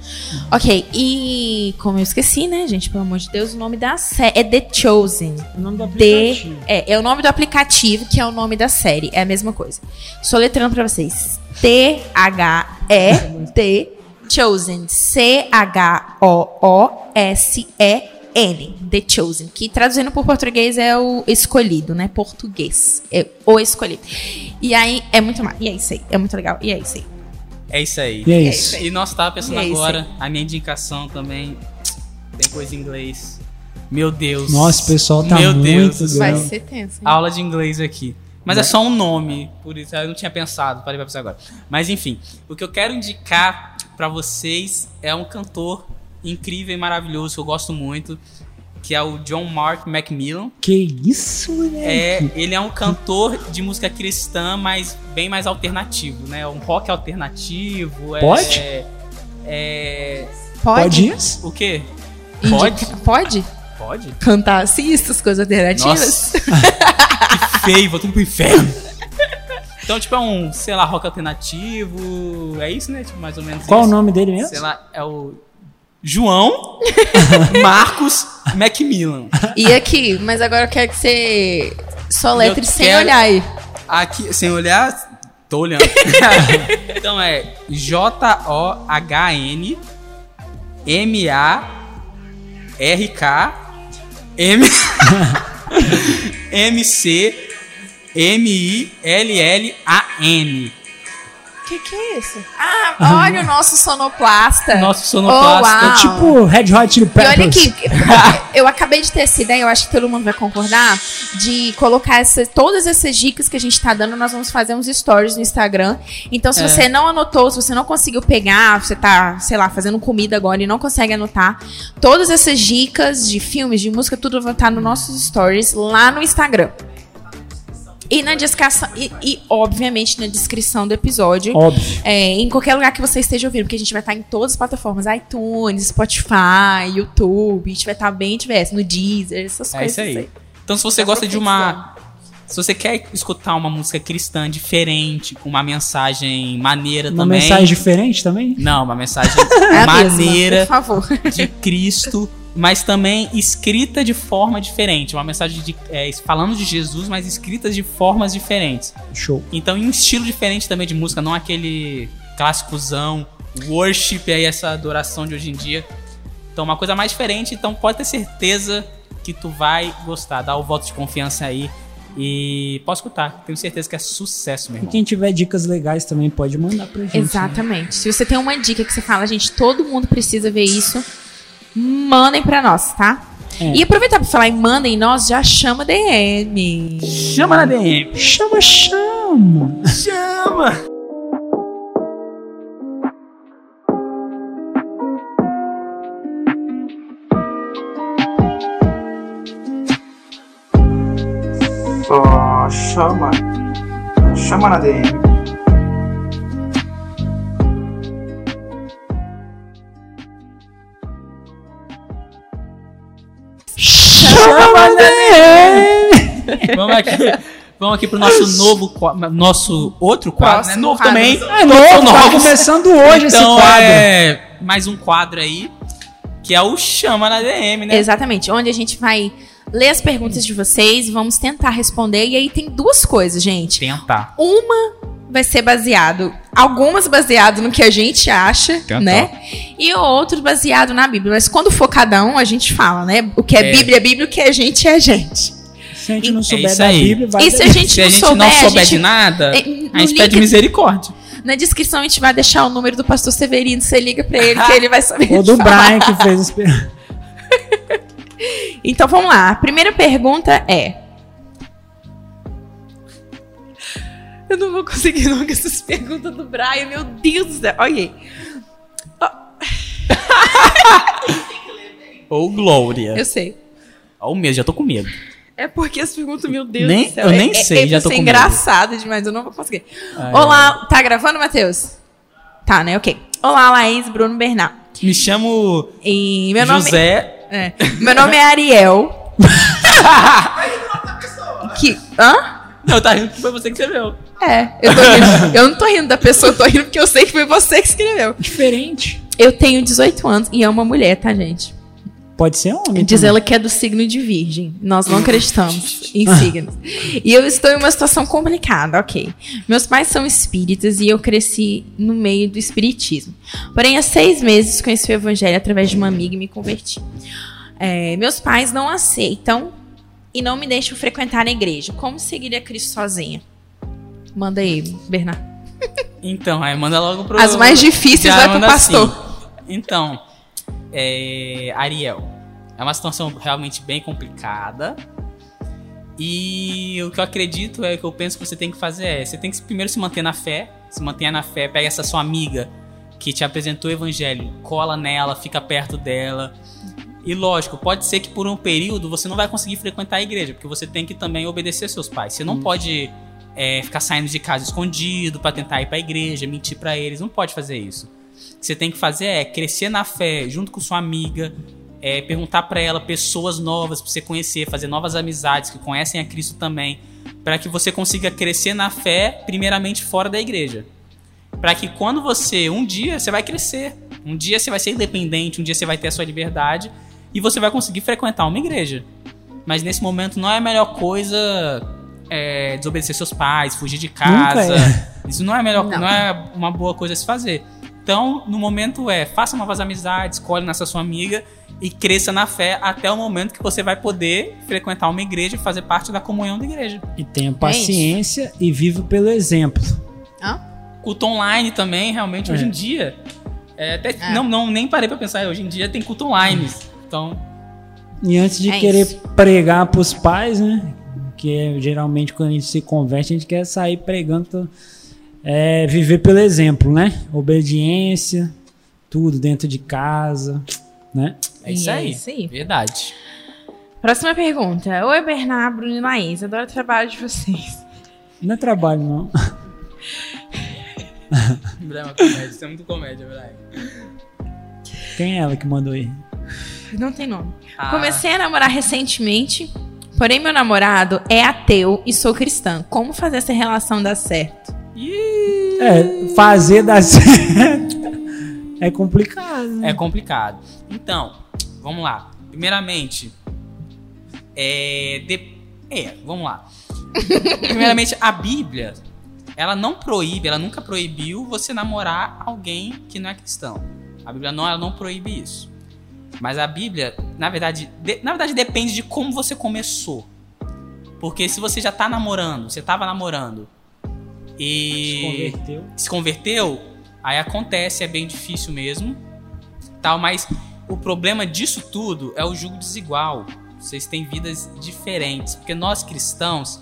Ok, e como eu esqueci, né, gente, pelo amor de Deus, o nome da série é The Chosen. O nome do The, aplicativo. é, é o nome do aplicativo, que é o nome da série. É a mesma coisa. Soletrando pra vocês. T-H-E-T Chosen. C-H-O-O-S-E-N. The Chosen. Que traduzindo por português é o escolhido, né? Português. É o escolhido. E aí, é muito mais. E é isso aí. É muito legal. E é isso aí. É isso aí. E é isso. E nós tava pensando E é agora, a minha indicação também tem coisa em inglês. Meu Deus. Nossa, o pessoal tá Meu muito Deus. Vai ser tenso. hein? Aula de inglês aqui. Mas é só um nome, por isso eu não tinha pensado, parei pra pensar agora. Mas enfim, o que eu quero indicar pra vocês é um cantor incrível e maravilhoso que eu gosto muito, que é o John Mark Macmillan. Que isso, moleque? É, ele é um cantor de música cristã, mas bem mais alternativo, né? Um rock alternativo. é- Pode? É. Pode isso? O quê? Pode? Pode? Pode? Cantar assim, essas coisas alternativas? Que feio, vou tudo pro inferno. Então, tipo, é um, sei lá, rock alternativo. É isso, né? Tipo, mais ou menos Qual o isso. nome dele mesmo? Sei lá, é o João Marcos Macmillan. E aqui, mas agora eu quero que você soletre sem quero- olhar aí. Aqui, sem olhar, tô olhando. então é J-O-H-N M-A-R-K M M-C M-I-L-L-A-N. O que, que é isso? Ah, olha o nosso sonoplasta. Nosso sonoplasta. Oh. Tipo Red Hot Chili E Peppers. olha aqui, eu acabei de ter essa ideia, eu acho que todo mundo vai concordar, de colocar essa- todas essas dicas que a gente tá dando, nós vamos fazer uns stories no Instagram. Então, se É. você não anotou, se você não conseguiu pegar, você tá, sei lá, fazendo comida agora e não consegue anotar, todas essas dicas de filmes, de música, tudo vai estar nos nossos stories lá no Instagram. E na descrição, e, e, obviamente na descrição do episódio. Óbvio. É, em qualquer lugar que você esteja ouvindo, porque a gente vai estar em todas as plataformas, iTunes, Spotify, YouTube, a gente vai estar bem diverso, no Deezer, essas É coisas isso aí. Então, se você gosta de uma. Se você quer escutar uma música cristã diferente, com uma mensagem maneira Uma também. mensagem diferente também? Não, uma mensagem É mesma, maneira por favor. de Cristo, mas também escrita de forma diferente. Uma mensagem de, é, falando de Jesus, mas escrita de formas diferentes. Show. Então, em um estilo diferente também de música, não aquele clássicozão, worship aí, essa adoração de hoje em dia. Então, uma coisa mais diferente, então pode ter certeza que tu vai gostar. Dá o voto de confiança aí. E pode escutar, tenho certeza que é sucesso, meu E quem tiver dicas legais também pode mandar pra gente. né? Exatamente. Se você tem uma dica que você fala, gente, todo mundo precisa ver isso, mandem pra nós, tá? É. E aproveitar pra falar em mandem nós, já chama DM. Chama na DM. Chama, chama. Chama! Só chama. Chama na DM. Né? Vamos aqui, vamos aqui pro nosso novo nosso outro quadro, né? Próximo Novo quadro. também. É novo, tá começando hoje esse Então quadro. é mais um quadro aí, que é o Chama na DM, né? Exatamente, onde a gente vai ler as perguntas de vocês e vamos tentar responder. E aí tem duas coisas, gente. Tentar. Uma vai ser baseado, algumas baseado no que a gente acha, né? E outro baseado na Bíblia. Mas quando for cada um, a gente fala, né? O que é, É. Bíblia é Bíblia, o que é gente é gente. Se a gente não É souber isso da aí. Bíblia, vai E se a gente Se a não gente souber, não souber a gente, de nada, é, a gente pede misericórdia. na descrição a gente vai deixar o número do pastor Severino, você liga pra ele que ele vai saber. Ou do falar. Brian que fez. Então vamos lá. A primeira pergunta é. Eu não vou conseguir com essas perguntas do Brian, meu Deus do céu. Olha aí. Ou Glória. Eu sei. Ou medo, já tô com medo. É porque as perguntas, meu Deus Nem- do céu. eu nem é, sei, é, já é tô com medo. engraçado demais, eu não vou conseguir. Ai, Olá, tá gravando, Matheus? Tá, né? Ok. Olá, Laís, Bruno Bernard. Me chamo E meu nome José. é, meu nome é Ariel. que hã? Não, tá rindo que foi você que escreveu. É, eu rindo. Eu não tô rindo da pessoa, eu tô rindo porque eu sei que foi você que escreveu. Diferente. Eu tenho 18 anos e é uma mulher, tá, gente? Pode ser homem. Diz também. ela que é do signo de Virgem. Nós não acreditamos em signos. E eu estou em uma situação complicada, ok. Meus pais são espíritas e eu cresci no meio do espiritismo. Porém, há seis meses conheci o evangelho através de uma amiga e me converti. É, meus pais não aceitam e não me deixam frequentar a igreja. Como seguir a Cristo sozinha? Manda aí, Bernardo. Então, aí manda logo pro. As mais difíceis vai pro manda pastor. assim. Então, é, Ariel, é uma situação realmente bem complicada. E o que eu acredito é que eu penso que você tem que fazer é, você tem que primeiro se manter na fé, se mantenha na fé, pega essa sua amiga que te apresentou o evangelho, cola nela, fica perto dela. E lógico, pode ser que por um período você não vai conseguir frequentar a igreja, porque você tem que também obedecer seus pais. Você não pode é, ficar saindo de casa escondido para tentar ir para a igreja, mentir para eles. Não pode fazer isso. O que você tem que fazer é crescer na fé junto com sua amiga, é, perguntar para ela pessoas novas para você conhecer, fazer novas amizades que conhecem a Cristo também, para que você consiga crescer na fé, primeiramente fora da igreja. Para que quando você, um dia, você vai crescer, um dia você vai ser independente, um dia você vai ter a sua liberdade e você vai conseguir frequentar uma igreja. Mas nesse momento não é a melhor coisa é, desobedecer seus pais, fugir de casa. é. Isso não é melhor, Não. não. é uma boa coisa a se fazer. Então, no momento é, faça novas amizades, colhe nessa sua amiga e cresça na fé até o momento que você vai poder frequentar uma igreja e fazer parte da comunhão da igreja. E tenha paciência e viva pelo exemplo. Hã? Culto online também, realmente, É. hoje em dia. é, até- É. Não, não, nem parei pra pensar, hoje em dia tem culto online. Então, E antes de É querer isso. pregar pros pais, né? Que é, geralmente quando a gente se converte, a gente quer sair pregando. É, viver pelo exemplo, né? Obediência, tudo dentro de casa, né? é isso é aí. isso aí. Verdade. Próxima pergunta. Oi, Bernardo, Bruno e Laís. Adoro o trabalho de vocês. Não é trabalho, não. Brian, comédia, isso é muito comédia, Brian. Quem é ela que mandou aí? Não tem nome. Ah, Comecei a namorar recentemente, porém meu namorado é ateu e sou cristã. Como fazer essa relação dar certo? É, fazer dar certo é complicado, né? É complicado. Então, vamos lá. Primeiramente, é, de- é, vamos lá. Primeiramente, a Bíblia, ela não proíbe, ela nunca proibiu você namorar alguém que não é cristão. A Bíblia não, ela não proíbe isso. Mas a Bíblia, na verdade, de- na verdade depende de como você começou. Porque se você já tá namorando, você tava namorando Se e converteu. se converteu, aí acontece, é bem difícil mesmo. Tal, mas o problema disso tudo é o julgo desigual. Vocês têm vidas diferentes, porque nós cristãos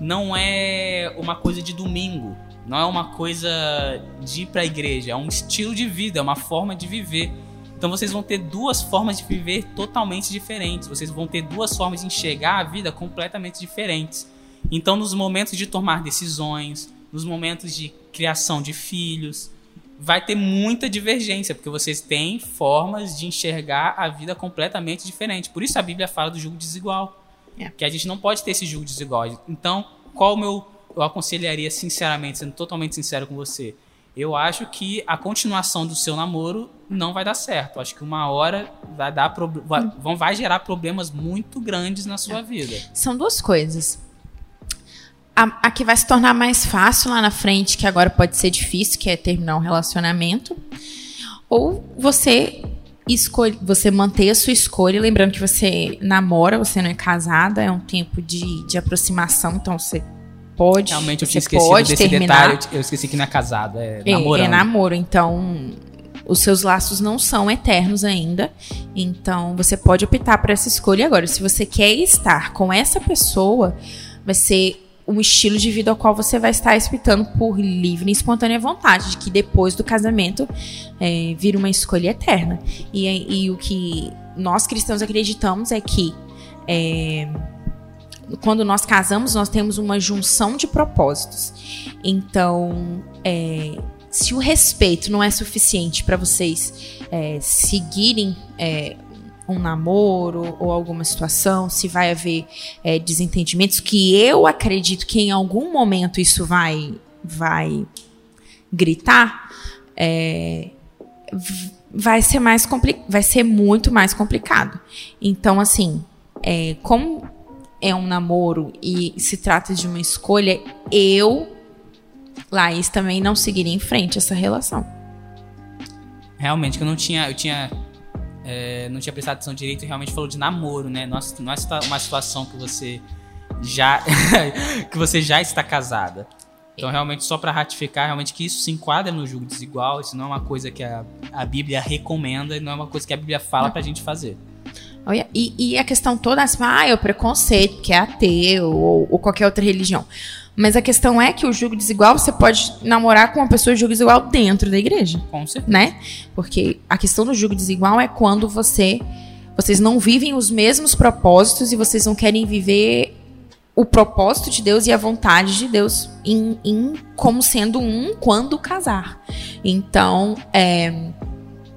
não é uma coisa de domingo, não é uma coisa de ir para a igreja, é um estilo de vida, é uma forma de viver. Então vocês vão ter duas formas de viver totalmente diferentes. Vocês vão ter duas formas de enxergar a vida completamente diferentes. Então, nos momentos de tomar decisões, nos momentos de criação de filhos, vai ter muita divergência, porque vocês têm formas de enxergar a vida completamente diferente. Por isso a Bíblia fala do julgo desigual. É. Que a gente não pode ter esse julgo desigual. Então, qual o meu. Eu aconselharia, sinceramente, sendo totalmente sincero com você. Eu acho que a continuação do seu namoro não vai dar certo. Acho que uma hora vai dar vai, vão, vai gerar problemas muito grandes na sua vida. São duas coisas. A, a que vai se tornar mais fácil lá na frente, que agora pode ser difícil, que é terminar um relacionamento. Ou você escolhe, você manter a sua escolha, lembrando que você namora, você não é casada, é um tempo de, de aproximação, então você pode, Realmente eu tinha esquecido pode desse terminar. detalhe. Eu esqueci que não é casado, é, É, namorando. é namoro, então os seus laços não são eternos ainda. Então você pode optar por essa escolha agora. Se você quer estar com essa pessoa, vai ser um estilo de vida ao qual você vai estar respeitando por livre e espontânea vontade, de que depois do casamento é, vira uma escolha eterna. E, e o que nós cristãos acreditamos é que é, quando nós casamos, nós temos uma junção de propósitos. Então, é, se o respeito não é suficiente para vocês é, seguirem é, um namoro ou alguma situação, se vai haver é, desentendimentos, que eu acredito que em algum momento isso vai, vai gritar, é, vai ser mais vai ser muito mais complicado. Então, assim, é, como é um namoro e se trata de uma escolha, eu, Laís, também não seguiria em frente essa relação. Realmente, que eu não tinha. Eu tinha. é, não tinha prestado atenção direito e realmente falou de namoro, né? Não é- uma situação que você já. que você já está casada. Então, realmente, só para ratificar, realmente que isso se enquadra no julgo desigual, isso não é uma coisa que a, a Bíblia recomenda, não é uma coisa que a Bíblia fala pra gente fazer. Olha, E, e a questão toda, assim, ah, é o preconceito, que é ateu ou, ou qualquer outra religião. Mas a questão é que o julgo desigual, você pode namorar com uma pessoa de julgo desigual dentro da igreja, Com certeza. né? Porque a questão do julgo desigual é quando você vocês não vivem os mesmos propósitos e vocês não querem viver o propósito de Deus e a vontade de Deus em, em como sendo um quando casar. Então, é,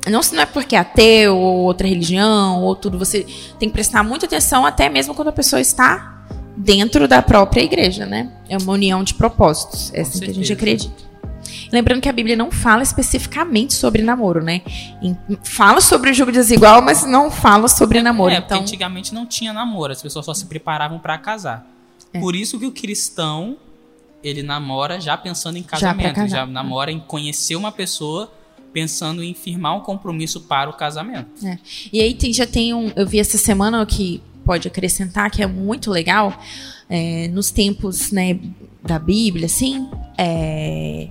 não, não é porque é ateu ou outra religião ou tudo, você tem que prestar muita atenção até mesmo quando a pessoa está dentro da própria igreja, né? É uma união de propósitos, é Com assim que a gente acredita. Lembrando que a Bíblia não fala especificamente sobre namoro, né? Fala sobre o jogo desigual, mas não fala sobre namoro. É, porque então, antigamente não tinha namoro, as pessoas só se preparavam pra casar. É. Por isso que o cristão, ele namora já pensando em casamento, casar. já namora em conhecer uma pessoa pensando em firmar um compromisso para o casamento. E aí tem- já tem um. Eu vi essa semana que pode acrescentar, que é muito legal. é, nos tempos né, da Bíblia, assim. É,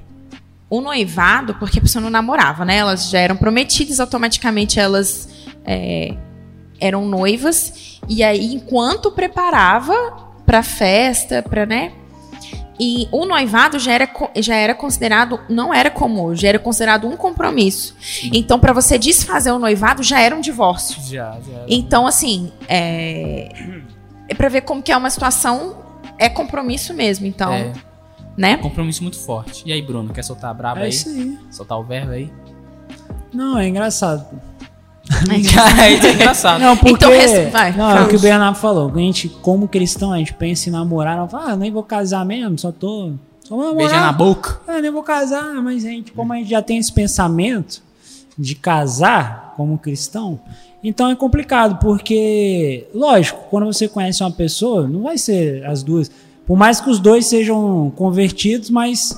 o noivado, porque a pessoa não namorava, né? Elas já eram prometidas, automaticamente elas é, eram noivas. E aí, enquanto preparava pra festa, pra, né? E o noivado já era, já era considerado, não era como hoje, já era considerado um compromisso. Então, pra você desfazer o noivado, já era um divórcio. Já, já. Então, assim, é, é para ver como que é uma situação, é compromisso mesmo. Então, É, né? compromisso muito forte. E aí, Bruno, quer soltar a braba É aí? isso aí. Soltar o verbo aí? Não, é engraçado. Aí é engraçado. Não, porque. Então, vai, não, é o que o Bernardo falou. A gente, como cristão, a gente pensa em namorar. Não fala, ah, nem vou casar mesmo, só tô. Só vou namorar. Beijar na boca. Ah, nem vou casar, mas a gente, como a gente já tem esse pensamento de casar como cristão, então é complicado, porque, lógico, quando você conhece uma pessoa, não vai ser as duas. Por mais que os dois sejam convertidos, mas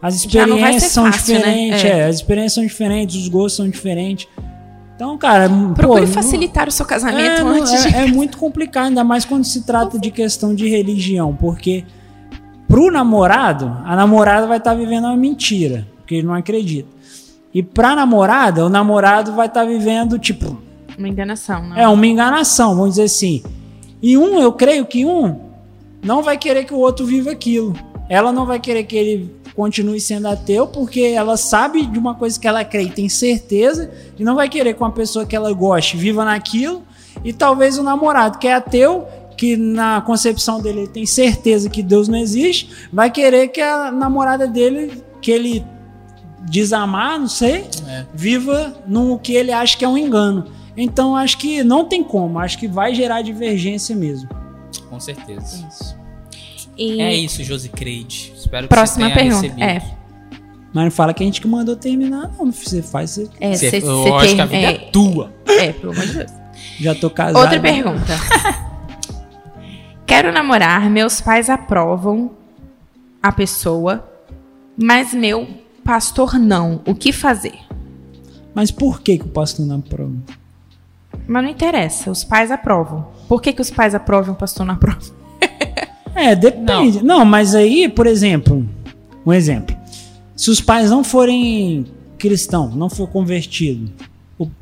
as experiências são fácil, né? diferentes, É. é, as experiências são diferentes, os gostos são diferentes. Então, cara, Procure pô, não- facilitar o seu casamento é, não, antes é- de. é muito complicado, ainda mais quando se trata de questão de religião, porque pro namorado, a namorada vai estar vivendo uma mentira, porque ele não acredita. E pra namorada, o namorado vai estar vivendo, tipo, Uma enganação, né? é uma enganação, vamos dizer assim. E um, eu creio que um não vai querer que o outro viva aquilo. Ela não vai querer que ele continue sendo ateu, porque ela sabe de uma coisa que ela crê e tem certeza, e não vai querer que uma pessoa que ela goste viva naquilo. E talvez o namorado que é ateu, que na concepção dele ele tem certeza que Deus não existe, vai querer que a namorada dele, que ele desamar, não sei, É. viva no que ele acha que é um engano. Então acho que não tem como, acho que vai gerar divergência mesmo. Com certeza. Isso. E É isso, Josi Creide. Espero que próxima você tenha pergunta. recebido. É, Mas não fala que a gente que mandou terminar, não. Você faz, você... é, Você- cê- eu cê acho tem- que a vida é, é, tua. é, pelo amor de Deus. já tô casado. Outra pergunta. Quero namorar, meus pais aprovam a pessoa, mas meu pastor não. O que fazer? Mas por que, que o pastor não aprova? Mas não interessa, os pais aprovam. Por que, que os pais aprovam e o pastor não aprova? É, depende. Não. mas aí, por exemplo, um exemplo. Se os pais não forem cristãos, não for convertido,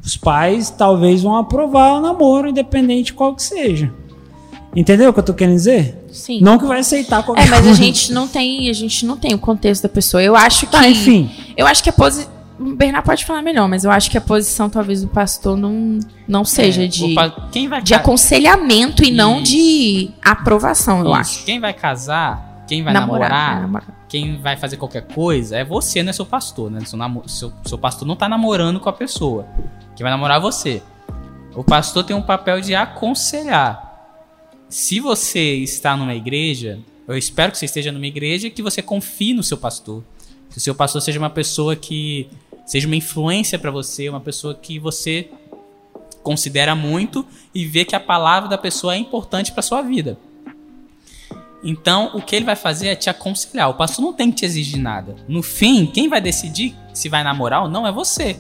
os pais talvez vão aprovar o namoro, independente de qual que seja. Entendeu o que eu tô querendo dizer? Sim. Não que vai aceitar qualquer É, mas a coisa. gente não tem, a gente não tem o contexto da pessoa. Eu acho que Tá, enfim. Eu acho que a posição. O Bernardo pode falar melhor, mas eu acho que a posição talvez do pastor não, não seja É, de, vai de aconselhamento e não Isso. de aprovação, eu Isso. acho. Quem vai casar, quem vai Namorar, namorar, é, namorar. quem vai fazer qualquer coisa é você, não é seu pastor, né? Seu, seu, seu pastor não tá namorando com a pessoa. Quem vai namorar é você. O pastor tem um papel de aconselhar. Se você está numa igreja, eu espero que você esteja numa igreja que você confie no seu pastor. Que o seu pastor seja uma pessoa que seja uma influência para você, uma pessoa que você considera muito e vê que a palavra da pessoa é importante para sua vida. Então, o que ele vai fazer é te aconselhar. O pastor não tem que te exigir nada. No fim, quem vai decidir se vai namorar ou não é você.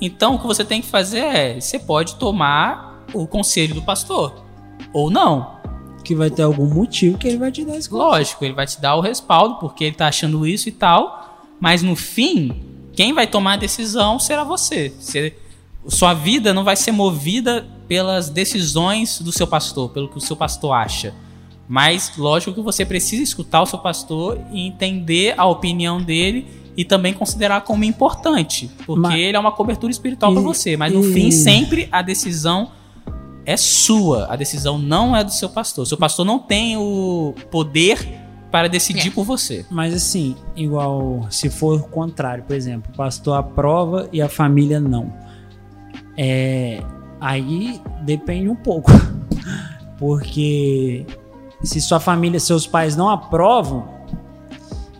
Então, o que você tem que fazer é: você pode tomar o conselho do pastor. Ou não. Que vai ter algum motivo que ele vai te dar esse. Lógico, ele vai te dar o respaldo porque ele tá achando isso e tal. Mas no fim, quem vai tomar a decisão será você. Você sua vida não vai ser movida pelas decisões do seu pastor, pelo que o seu pastor acha. Mas, lógico que você precisa escutar o seu pastor e entender a opinião dele e também considerar como importante, porque Mas- ele é uma cobertura espiritual para você. Mas no e- fim, sempre a decisão é sua. A decisão não é do seu pastor. Seu pastor não tem o poder para decidir É. por você. Mas assim, igual se for o contrário, por exemplo, o pastor aprova e a família não. É, aí depende um pouco. Porque se sua família, seus pais não aprovam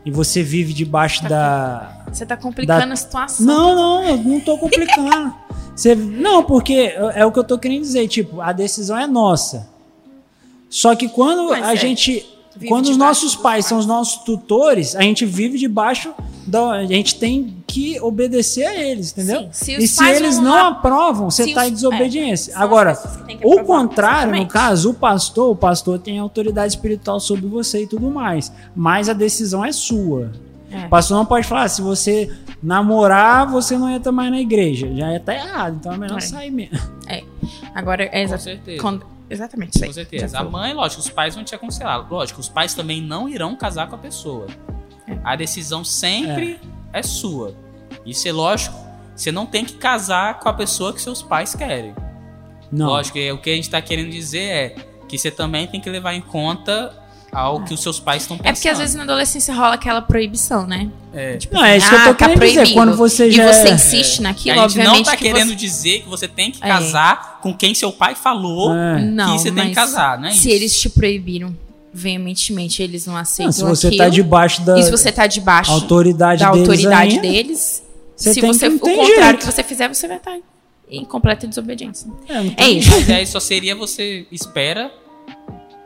e você vive debaixo da Você tá complicando Da- a situação. Não, não, eu não tô complicando. Você- não, porque é é o que eu tô querendo dizer, tipo, a decisão é nossa. Só que quando Mas a é, gente vive quando os nossos pais são os nossos tutores, a gente vive debaixo da a gente tem que obedecer a eles, entendeu? Sim, se e se eles não lá- aprovam, você se está os- em desobediência. é, são as Agora, o contrário, no exatamente. caso, o pastor, o pastor tem autoridade espiritual sobre você e tudo mais, mas a decisão é sua. É. O pastor não pode falar, "Ah, se você namorar, você não entra mais na igreja. Já tá errado, então é melhor É. sair mesmo. Agora, é Com exa- certeza. quando- exatamente aí. Com certeza. A mãe, lógico, os pais vão te aconselhar. Lógico, os pais também não irão casar com a pessoa. É. A decisão sempre é, sua. Isso é lógico. Você não tem que casar com a pessoa que seus pais querem. Não. Lógico, é, o que a gente tá querendo dizer é que você também tem que levar em conta ao que os seus pais estão pensando. É porque às vezes na adolescência rola aquela proibição, né? É. Tipo Não, é isso que eu ah, tô tá querendo dizer. proibido. Quando você E já você é- insiste a naquilo, gente obviamente. não tá que querendo você... dizer que você tem que É. casar com quem seu pai falou É. Não, que você tem que casar, não é se isso? eles te proibiram veementemente, eles não aceitam Não, se você aquilo. tá debaixo da E se você tá debaixo autoridade da deles autoridade ainda, deles, você se tem você que- não o contrário jeito. que você fizer, você vai estar em completa desobediência. É, não É isso. Mas aí só seria você espera,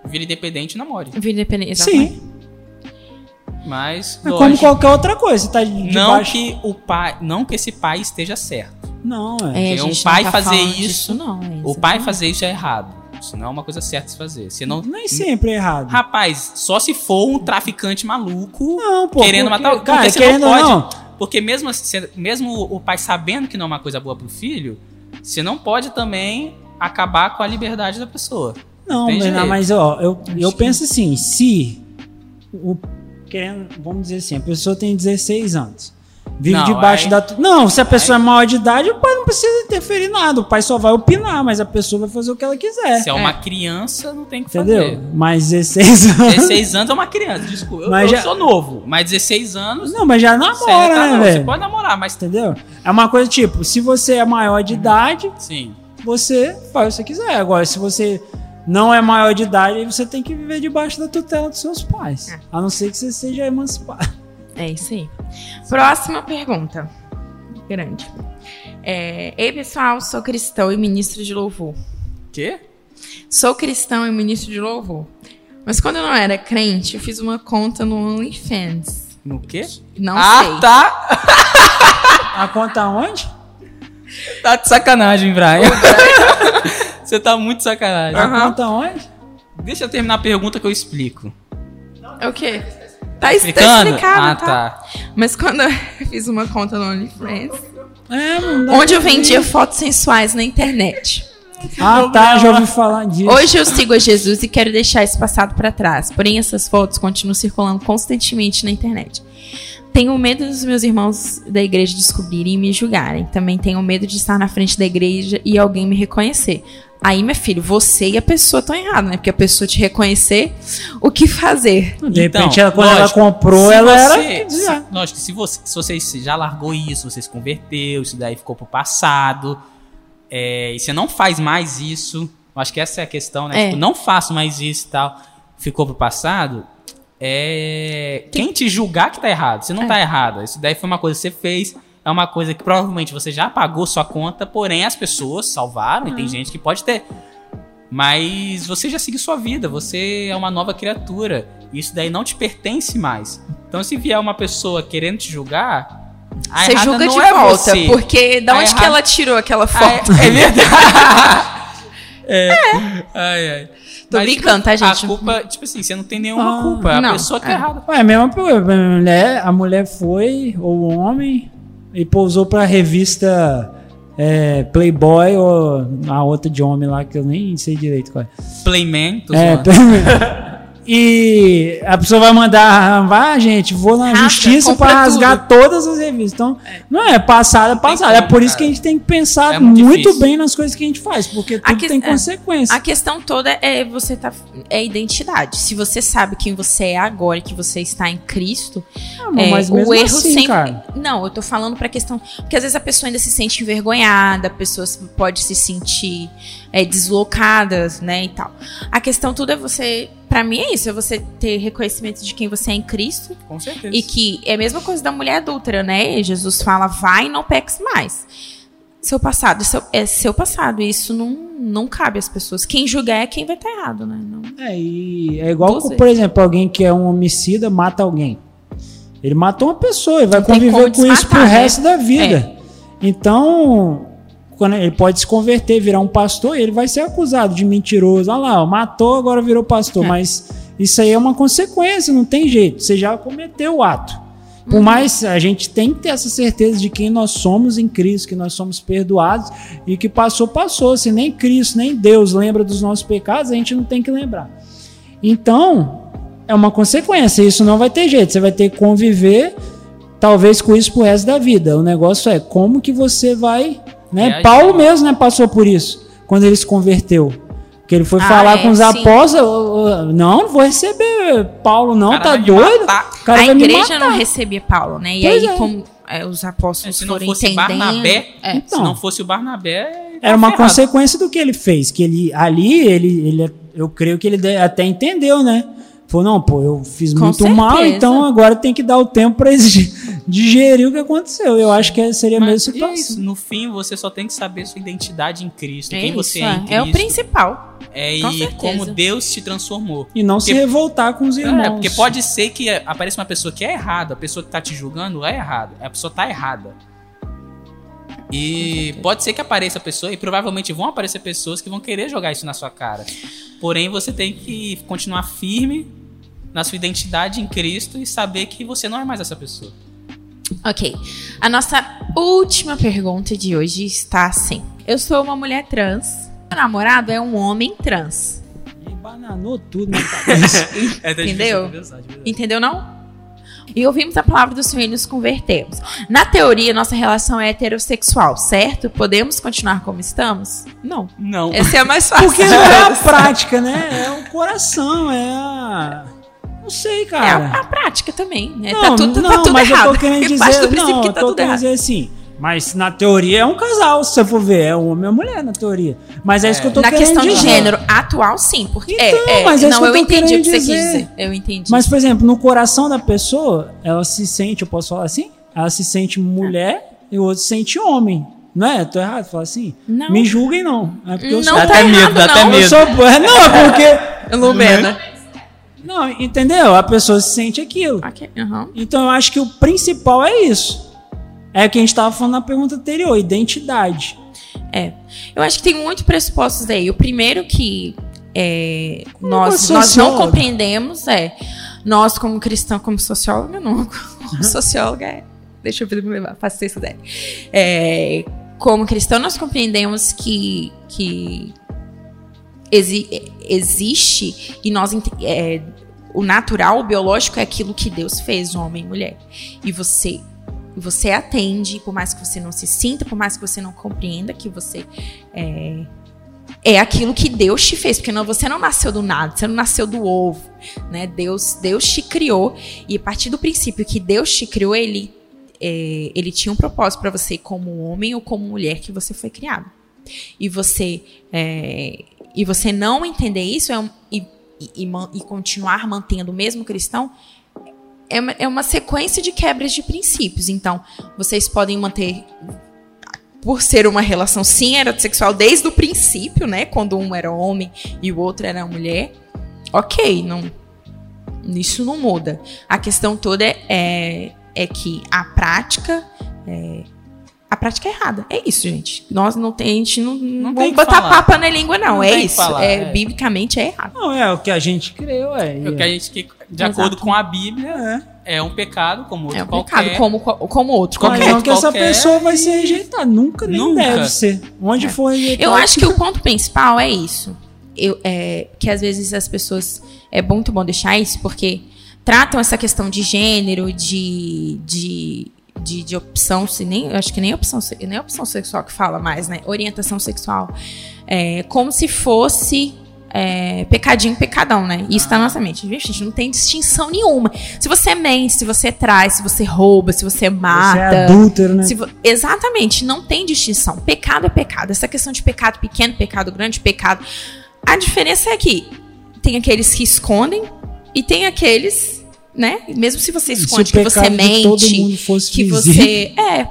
vira independente e namore. Vida independente. Sim, Mas, é como qualquer outra coisa. Tá não debaixo... que o pai, não que esse pai esteja certo. Não, é. É, um pai tá fazer isso- não, é O pai fazer isso é errado. Isso não é uma coisa certa de se fazer. Você não, Nem sempre é errado. rapaz, só se for um traficante maluco Não, pô. querendo porque- matar o Cara, porque você querendo não não, Porque mesmo, assim, mesmo o pai sabendo que não é uma coisa boa pro filho, você não pode também acabar com a liberdade da pessoa. Não, Tem Bernardo, jeito. mas ó, eu, eu que- penso assim, se o querendo, vamos dizer assim, a pessoa tem 16 anos. Vive Não, debaixo aí- da. Não, se a pessoa é maior de idade, o pai não precisa interferir nada. O pai só vai opinar, mas a pessoa vai fazer o que ela quiser. Se é uma criança, não tem que Entendeu? fazer. Mas 16 anos. 16 anos é uma criança, desculpa. Eu, Mas eu já- sou novo, mas 16 anos. Não, mas já namora, tá né, novo, Você velho? pode namorar, mas. Entendeu? É uma coisa tipo, se você é maior de idade, Sim. você faz o que você quiser. Agora, se você não é maior de idade, aí você tem que viver debaixo da tutela dos seus pais. É. A não ser que você seja emancipado. É isso aí. Próxima pergunta. Grande. É, Ei, pessoal, sou cristão e ministro de louvor. Quê? Sou cristão e ministro de louvor. Mas quando eu não era crente, eu fiz uma conta no OnlyFans. No quê? Não ah, sei. tá. A conta onde? Tá de sacanagem, Brian. Você tá muito sacanagem. A Aham. conta onde? Deixa eu terminar a pergunta que eu explico. É o quê? Tá, tá Explicando? explicado, ah, tá? tá. Mas quando eu fiz uma conta no OnlyFans, É, onde eu vendia fotos sensuais na internet. Ah, tá, já ouvi falar disso. Hoje eu sigo a Jesus e quero deixar esse passado pra trás. Porém, essas fotos continuam circulando constantemente na internet. Tenho medo dos meus irmãos da igreja descobrirem e me julgarem. Também tenho medo de estar na frente da igreja e alguém me reconhecer. Aí, meu filho, você e a pessoa estão errados, né? Porque a pessoa te reconhecer, o que fazer? De repente, Então, ela, quando lógico, ela comprou, ela você- era. se- lógico, se você, se você já largou isso, você se converteu, isso daí ficou pro passado, é, e você não faz mais isso, eu acho que essa é a questão, né? É. Tipo, não faço mais isso e tal, ficou pro passado, é, quem te julgar que tá errado, você não É. tá errado, isso daí foi uma coisa que você fez, é uma coisa que provavelmente você já pagou sua conta, porém as pessoas salvaram, Uhum. e tem gente que pode ter. Mas você já seguiu sua vida, você é uma nova criatura. Isso daí não te pertence mais. Então, se vier uma pessoa querendo te julgar, a você julga de é volta, você. porque da A onde que errada- ela tirou aquela Ah, foto? É, é verdade. é. Ai, ai. Tô Mas, brincando, tá, tipo, gente? A culpa, tipo assim, você não tem nenhuma Ah, culpa. É a não, pessoa que tá é. errada. Ué, a mesma coisa. A mulher, a mulher foi, ou o homem, e pousou pra revista é, playboy ou a outra de homem lá que eu nem sei direito qual é. Playman, É, zoando. e a pessoa vai mandar, vai, gente, vou na justiça para rasgar todas as revistas. Então, não é passado, é Não tem passado. É como, por isso cara. que a gente tem que pensar É muito muito, bem nas coisas que a gente faz, porque tudo que- tem é. consequência. A questão toda é você tá é identidade. Se você sabe quem você é agora, e que você está em Cristo, Ah, mas é, mesmo o erro assim, sempre. cara. Não, eu tô falando pra questão. Porque às vezes a pessoa ainda se sente envergonhada, a pessoa se- pode se sentir é, deslocada, né? E tal. A questão toda é você. Pra mim é isso, é você ter reconhecimento de quem você é em Cristo. Com certeza. E que é a mesma coisa da mulher adúltera, né? Jesus fala, vai e não peques mais. Seu passado é seu, é seu passado. E isso não, não cabe às pessoas. Quem julgar é quem vai estar errado, né? Não. É, e é igual, por exemplo, alguém que é um homicida mata alguém. Ele matou uma pessoa e vai Não conviver com isso pro desmatar, né? resto da vida. Então, quando ele pode se converter, virar um pastor, ele vai ser acusado de mentiroso. Olha lá, ó, matou, agora virou pastor. É. Mas isso aí é uma consequência, não tem jeito. Você já cometeu o ato. Por Uhum. mais a gente tem que ter essa certeza de quem nós somos em Cristo, que nós somos perdoados e que passou, passou. Se nem Cristo, nem Deus lembra dos nossos pecados, a gente não tem que lembrar. Então, é uma consequência. Isso não vai ter jeito. Você vai ter que conviver, talvez, com isso pro resto da vida. O negócio é como que você vai. Né? Reagir. Paulo mesmo né, passou por isso, quando ele se converteu. Que ele foi Ah, falar é, com os sim. apóstolos. "Ô, ô, Não, não vou receber Paulo, não, tá doido? a igreja não matar." recebia Paulo, né? E Pois aí, é. como é, os apóstolos Se não foram fosse entendendo. Barnabé, É. Então. se não fosse o Barnabé, Era uma ferrado. consequência do que ele fez. Que ele ali, ele, ele, eu creio que ele até entendeu, né? Falou, não, pô, eu fiz Com muito mal, certeza. então agora tem que dar o tempo di- digerir o que aconteceu. Eu acho que seria a mesma situação. isso, no fim, você só tem que saber sua identidade em Cristo, É quem isso, você é, é. em Cristo. É o principal. É, com e certeza. como Deus te transformou. E não se Porque- revoltar com os irmãos. É, porque pode ser que apareça uma pessoa que é errada, a pessoa que tá te julgando é errada, a pessoa tá errada. E pode ser que apareça a pessoa, e provavelmente vão aparecer pessoas que vão querer jogar isso na sua cara. Porém, você tem que continuar firme na sua identidade em Cristo e saber que você não é mais essa pessoa. Ok. A nossa última pergunta de hoje está assim: Eu sou uma mulher trans. Meu namorado é um homem trans. E bananou tudo na cabeça. É, Entendeu? Entendeu, não? E ouvimos a palavra do Senhor e nos convertemos. Na teoria, nossa relação é heterossexual, certo? Podemos continuar como estamos? Não. Não. Essa é a mais fácil. Porque não é a prática, né? É o coração, é a. Não sei, É cara. a, a prática também. né? Não, tá tudo, não, tá tudo mas errado. eu tô querendo dizer, não, que eu tá tô tudo querendo errado. dizer assim. Mas na teoria é um casal, se você for ver, é um homem e uma mulher na teoria. Mas é, isso que eu tô Na querendo questão de dizer. gênero atual, sim. Porque Então, é, é, mas é isso não, que eu eu tô entendi o que você quis dizer. dizer. Eu entendi. Mas, por exemplo, no coração da pessoa, ela se sente, eu posso falar assim? Ela se sente mulher e o outro se sente homem. Não é? Tô errado falar assim? Não. Me julguem, não. É porque eu Não sou. Dá tá até medo, errado, dá até não. Eu medo. sou. Não, é porque. Lumena. Não, entendeu? A pessoa se sente aquilo. Ok, aham. Então eu acho que o principal é isso. É o que a gente estava falando na pergunta anterior, identidade. É. Eu acho que tem muitos pressupostos aí. O primeiro que é, nós, nós não compreendemos é. Nós, como cristão, como socióloga, não. Como socióloga é. Deixa eu me levar, faça se quiser. É, como cristão, nós compreendemos que, que exi- existe e nós é, o natural, o biológico é aquilo que Deus fez, homem e mulher. E você você atende, por mais que você não se sinta, por mais que você não compreenda que você é, é aquilo que Deus te fez, porque não, você não nasceu do nada, você não nasceu do ovo, né? Deus, Deus te criou e a partir do princípio que Deus te criou, ele é, ele tinha um propósito para você como homem ou como mulher que você foi criado. E você é, e você não entender isso é um, e, e, e continuar mantendo o mesmo cristão é uma, é uma sequência de quebras de princípios. Então, vocês podem manter, por ser uma relação sim heterossexual desde o princípio, né? Quando um era homem e o outro era mulher. Ok, não, isso não muda. A questão toda é, é, é que a prática. é, a prática é errada. É isso, gente. Nós não tem, a gente não, não, tem vamos botar falar. papa na língua, não. Não é isso. falar, é, é. Biblicamente é errado. Não, é o que a gente creu, é. É o que a gente, que, de Exato. acordo com a Bíblia, É. é um pecado como outro É um qualquer. pecado, como, como outro. Qualquer- não que essa qualquer- pessoa vai ser rejeitada. Nunca, nem Nunca. deve ser. Onde for rejeitado. Eu acho que o ponto principal é isso. Eu, é, que às vezes as pessoas. É muito bom deixar isso, porque tratam essa questão de gênero, de. de de, de opção, se nem, eu acho que nem opção, nem opção sexual que fala mais, né? Orientação sexual. É, como se fosse é, pecadinho, pecadão, né? Isso tá na nossa mente. Gente, não tem distinção nenhuma. Se você mente, se você traz, se você rouba, se você Você mata. é adúltero, né? Vo- Exatamente, não tem distinção. Pecado é pecado. Essa questão de pecado pequeno, pecado grande, pecado. A diferença é que tem aqueles que escondem e tem aqueles, né? Mesmo se você Se esconde que você mente, mundo fosse que visível. você. É.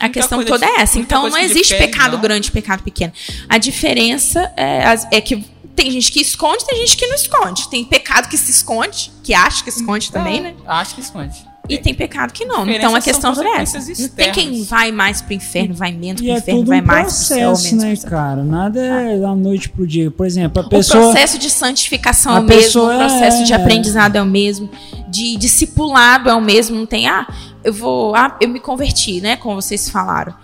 A questão coisa toda de- é essa. muita Então não existe difere, pecado não. grande, pecado pequeno. A diferença é, é que tem gente que esconde, tem gente que não esconde. Tem pecado que se esconde, que acha que esconde também, né? Acho que esconde. E tem pecado que não. Então a questão é essa. Não tem quem vai mais pro inferno, vai menos E pro é inferno, tudo vai um mais pro céu, processo, menos né, pro céu. cara? Nada é da noite pro dia. Por exemplo, a O pessoa... processo de santificação A é o mesmo, o processo de é- aprendizado é o mesmo, de discipulado é o mesmo. Não tem, ah, eu vou, ah, eu me converti, né? Como vocês falaram.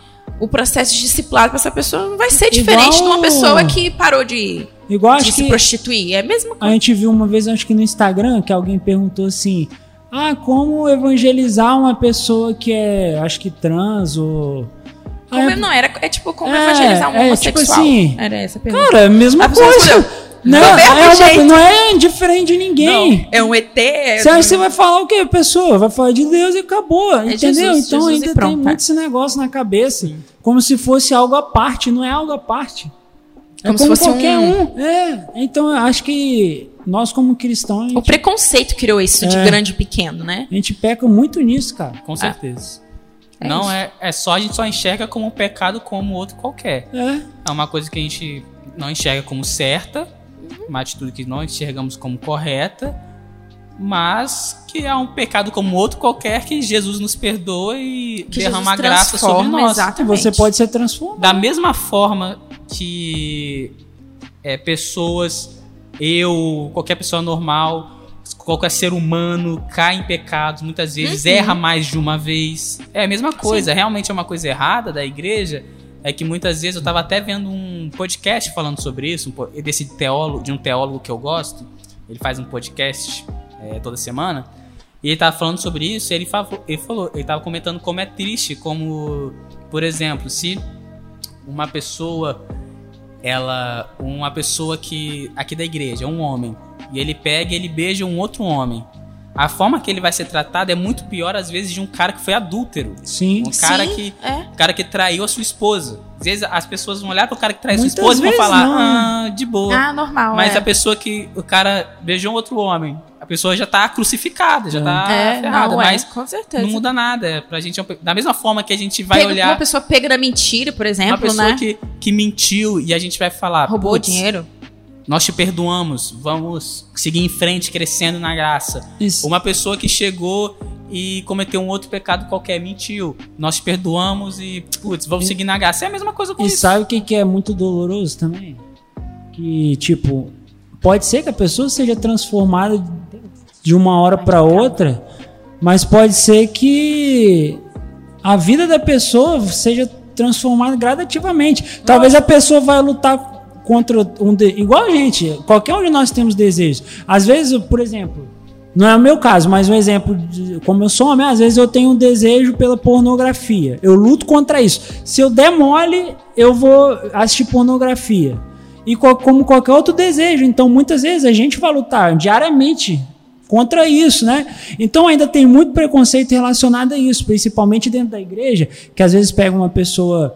O processo de discipulado para essa pessoa não vai ser diferente Igual- de uma pessoa que parou de, Igual de se prostituir. É a mesma a coisa. gente viu uma vez, acho que no Instagram, que alguém perguntou assim... Ah, como evangelizar uma pessoa que é, acho que trans ou... Como, Ah, não, era, é tipo como É, evangelizar um é, homossexual. tipo assim, era essa a pergunta. Cara, é a mesma A coisa. Não, "Do mesmo é uma- jeito." não é diferente de ninguém. é um ET. É Você acha que você vai falar o quê, a pessoa? Vai falar de Deus e acabou, entendeu? Jesus, então Jesus ainda tem pronto, muito é. esse negócio na cabeça. Como se fosse algo à parte, não é algo à parte. É Como como, se fosse qualquer um- um. É, então eu acho que nós como cristãos, a O gente, preconceito criou isso de É. grande e pequeno, né? a gente peca muito nisso, cara. Com certeza. É não isso. é, é só a gente só enxerga como um pecado como outro qualquer. É, É uma coisa que a gente não enxerga como certa, uma atitude que não enxergamos como correta, mas que é um pecado como outro qualquer que Jesus nos perdoa e Que derrama Jesus graça sobre nós. Exatamente. você pode ser transformado. Da mesma forma que é, pessoas, eu, qualquer pessoa normal, qualquer ser humano cai em pecados, muitas vezes Uhum. erra mais de uma vez. É a mesma coisa, realmente é uma coisa errada da igreja. É que muitas vezes eu estava até vendo um podcast falando sobre isso, um desse teólogo, de um teólogo que eu gosto. Ele faz um podcast é, toda semana. E ele tava falando sobre isso, e ele, ele falou, ele tava comentando como é triste, como, por exemplo, se uma pessoa, ela, uma pessoa que aqui da igreja, um homem, e ele pega e ele beija um outro homem. A forma que ele vai ser tratado é muito pior às vezes de um cara que foi adúltero, Sim. um cara Sim, que é. o cara que traiu a sua esposa. Às vezes as pessoas vão olhar pro cara que traiu a sua esposa e vão falar: não. "Ah, de boa". Ah, normal. Mas é. a pessoa que o cara beijou um outro homem, a pessoa já tá crucificada, já É. tá é, ferrada, não, é, mas com certeza. não muda nada. É Pra gente, é da mesma forma que a gente vai Pega- olhar Uma pessoa pega na mentira, por uma exemplo, pessoa né? que, que mentiu e a gente vai falar, Roubou "Putz, dinheiro. nós te perdoamos, vamos seguir em frente, crescendo na graça. Isso. Uma pessoa que chegou e cometeu um outro pecado qualquer, mentiu, nós te perdoamos e, putz, vamos E- seguir na graça. É a mesma coisa com E isso. sabe o que, que é muito doloroso também? Que, tipo, pode ser que a pessoa seja transformada de uma hora para outra, mas pode ser que a vida da pessoa seja transformada gradativamente. Talvez a pessoa vai lutar contra um de... igual a gente, qualquer um de nós temos desejos. Às vezes, por exemplo, não é o meu caso, mas um exemplo de como eu sou homem, às vezes eu tenho um desejo pela pornografia. Eu luto contra isso. Se eu der mole, eu vou assistir pornografia. E co- como qualquer outro desejo. Então, muitas vezes a gente vai lutar diariamente contra isso, né? Então ainda tem muito preconceito relacionado a isso, principalmente dentro da igreja, que às vezes pega uma pessoa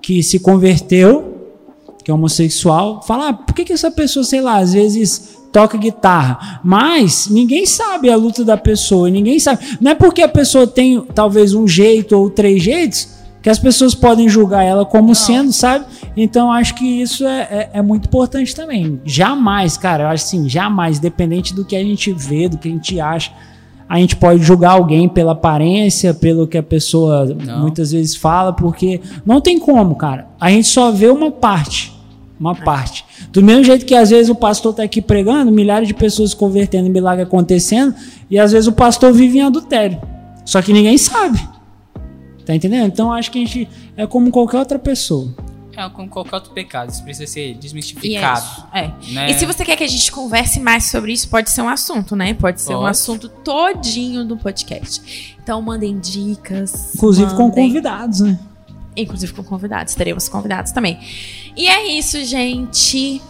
que se converteu, que é homossexual, fala, ah, por que, que essa pessoa, sei lá, às vezes toca guitarra? Mas ninguém sabe a luta da pessoa, ninguém sabe. Não é porque a pessoa tem talvez um jeito ou três jeitos que as pessoas podem julgar ela como sendo, sabe? Então acho que isso é, é, é muito importante também. Jamais, cara, eu acho assim, jamais, dependente do que a gente vê, do que a gente acha, a gente pode julgar alguém pela aparência, pelo que a pessoa Não. muitas vezes fala, porque não tem como, cara. A gente só vê uma parte. Uma parte. Do mesmo jeito que às vezes o pastor está aqui pregando, milhares de pessoas se convertendo, milagre acontecendo, e às vezes o pastor vive em adultério. Só que ninguém sabe. Tá entendendo? Então acho que a gente é como qualquer outra pessoa. É como qualquer outro pecado, isso precisa ser desmistificado. Isso, é. Né? E se você quer que a gente converse mais sobre isso, pode ser um assunto, né? Pode ser um Pode. assunto todinho do podcast. Então mandem dicas. Inclusive com mandem- convidados, né? Inclusive com convidados, teremos convidados também. E é isso, gente.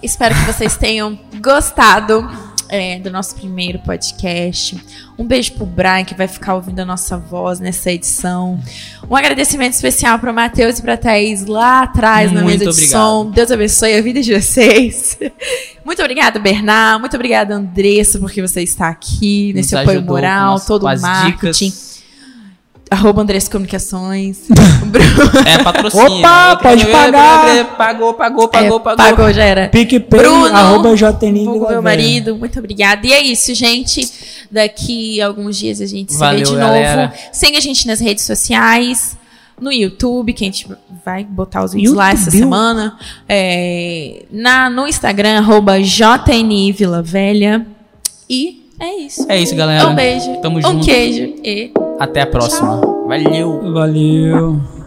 Espero que vocês tenham gostado é, do nosso primeiro podcast. Um beijo pro Brian, que vai ficar ouvindo a nossa voz nessa edição. Um agradecimento especial pro Matheus e pra Thaís lá atrás na Muito mesa de obrigado. som. Deus abençoe a vida de vocês. Muito obrigada, Bernard. Muito obrigada, Andressa, porque você está aqui nesse Nos apoio moral, todo o marketing. dicas. Arroba Andressa Comunicações. É patrocínio. Opa, Eu- pode eu- eu- pagar. eu- Pagou, pagou, É, pagou, pagou. pagou, já era. PicPay, Bruno, arroba meu marido, muito obrigada. E é isso, gente. Daqui a alguns dias a gente se Valeu, vê de galera. novo. Segue a gente nas redes sociais, no YouTube, que a gente vai botar os vídeos lá essa semana. É, na, no Instagram, arroba JNI Vila Velha. E é isso. É isso, galera. Um beijo, Tamo um junto. queijo e Até a próxima. Valeu. Valeu.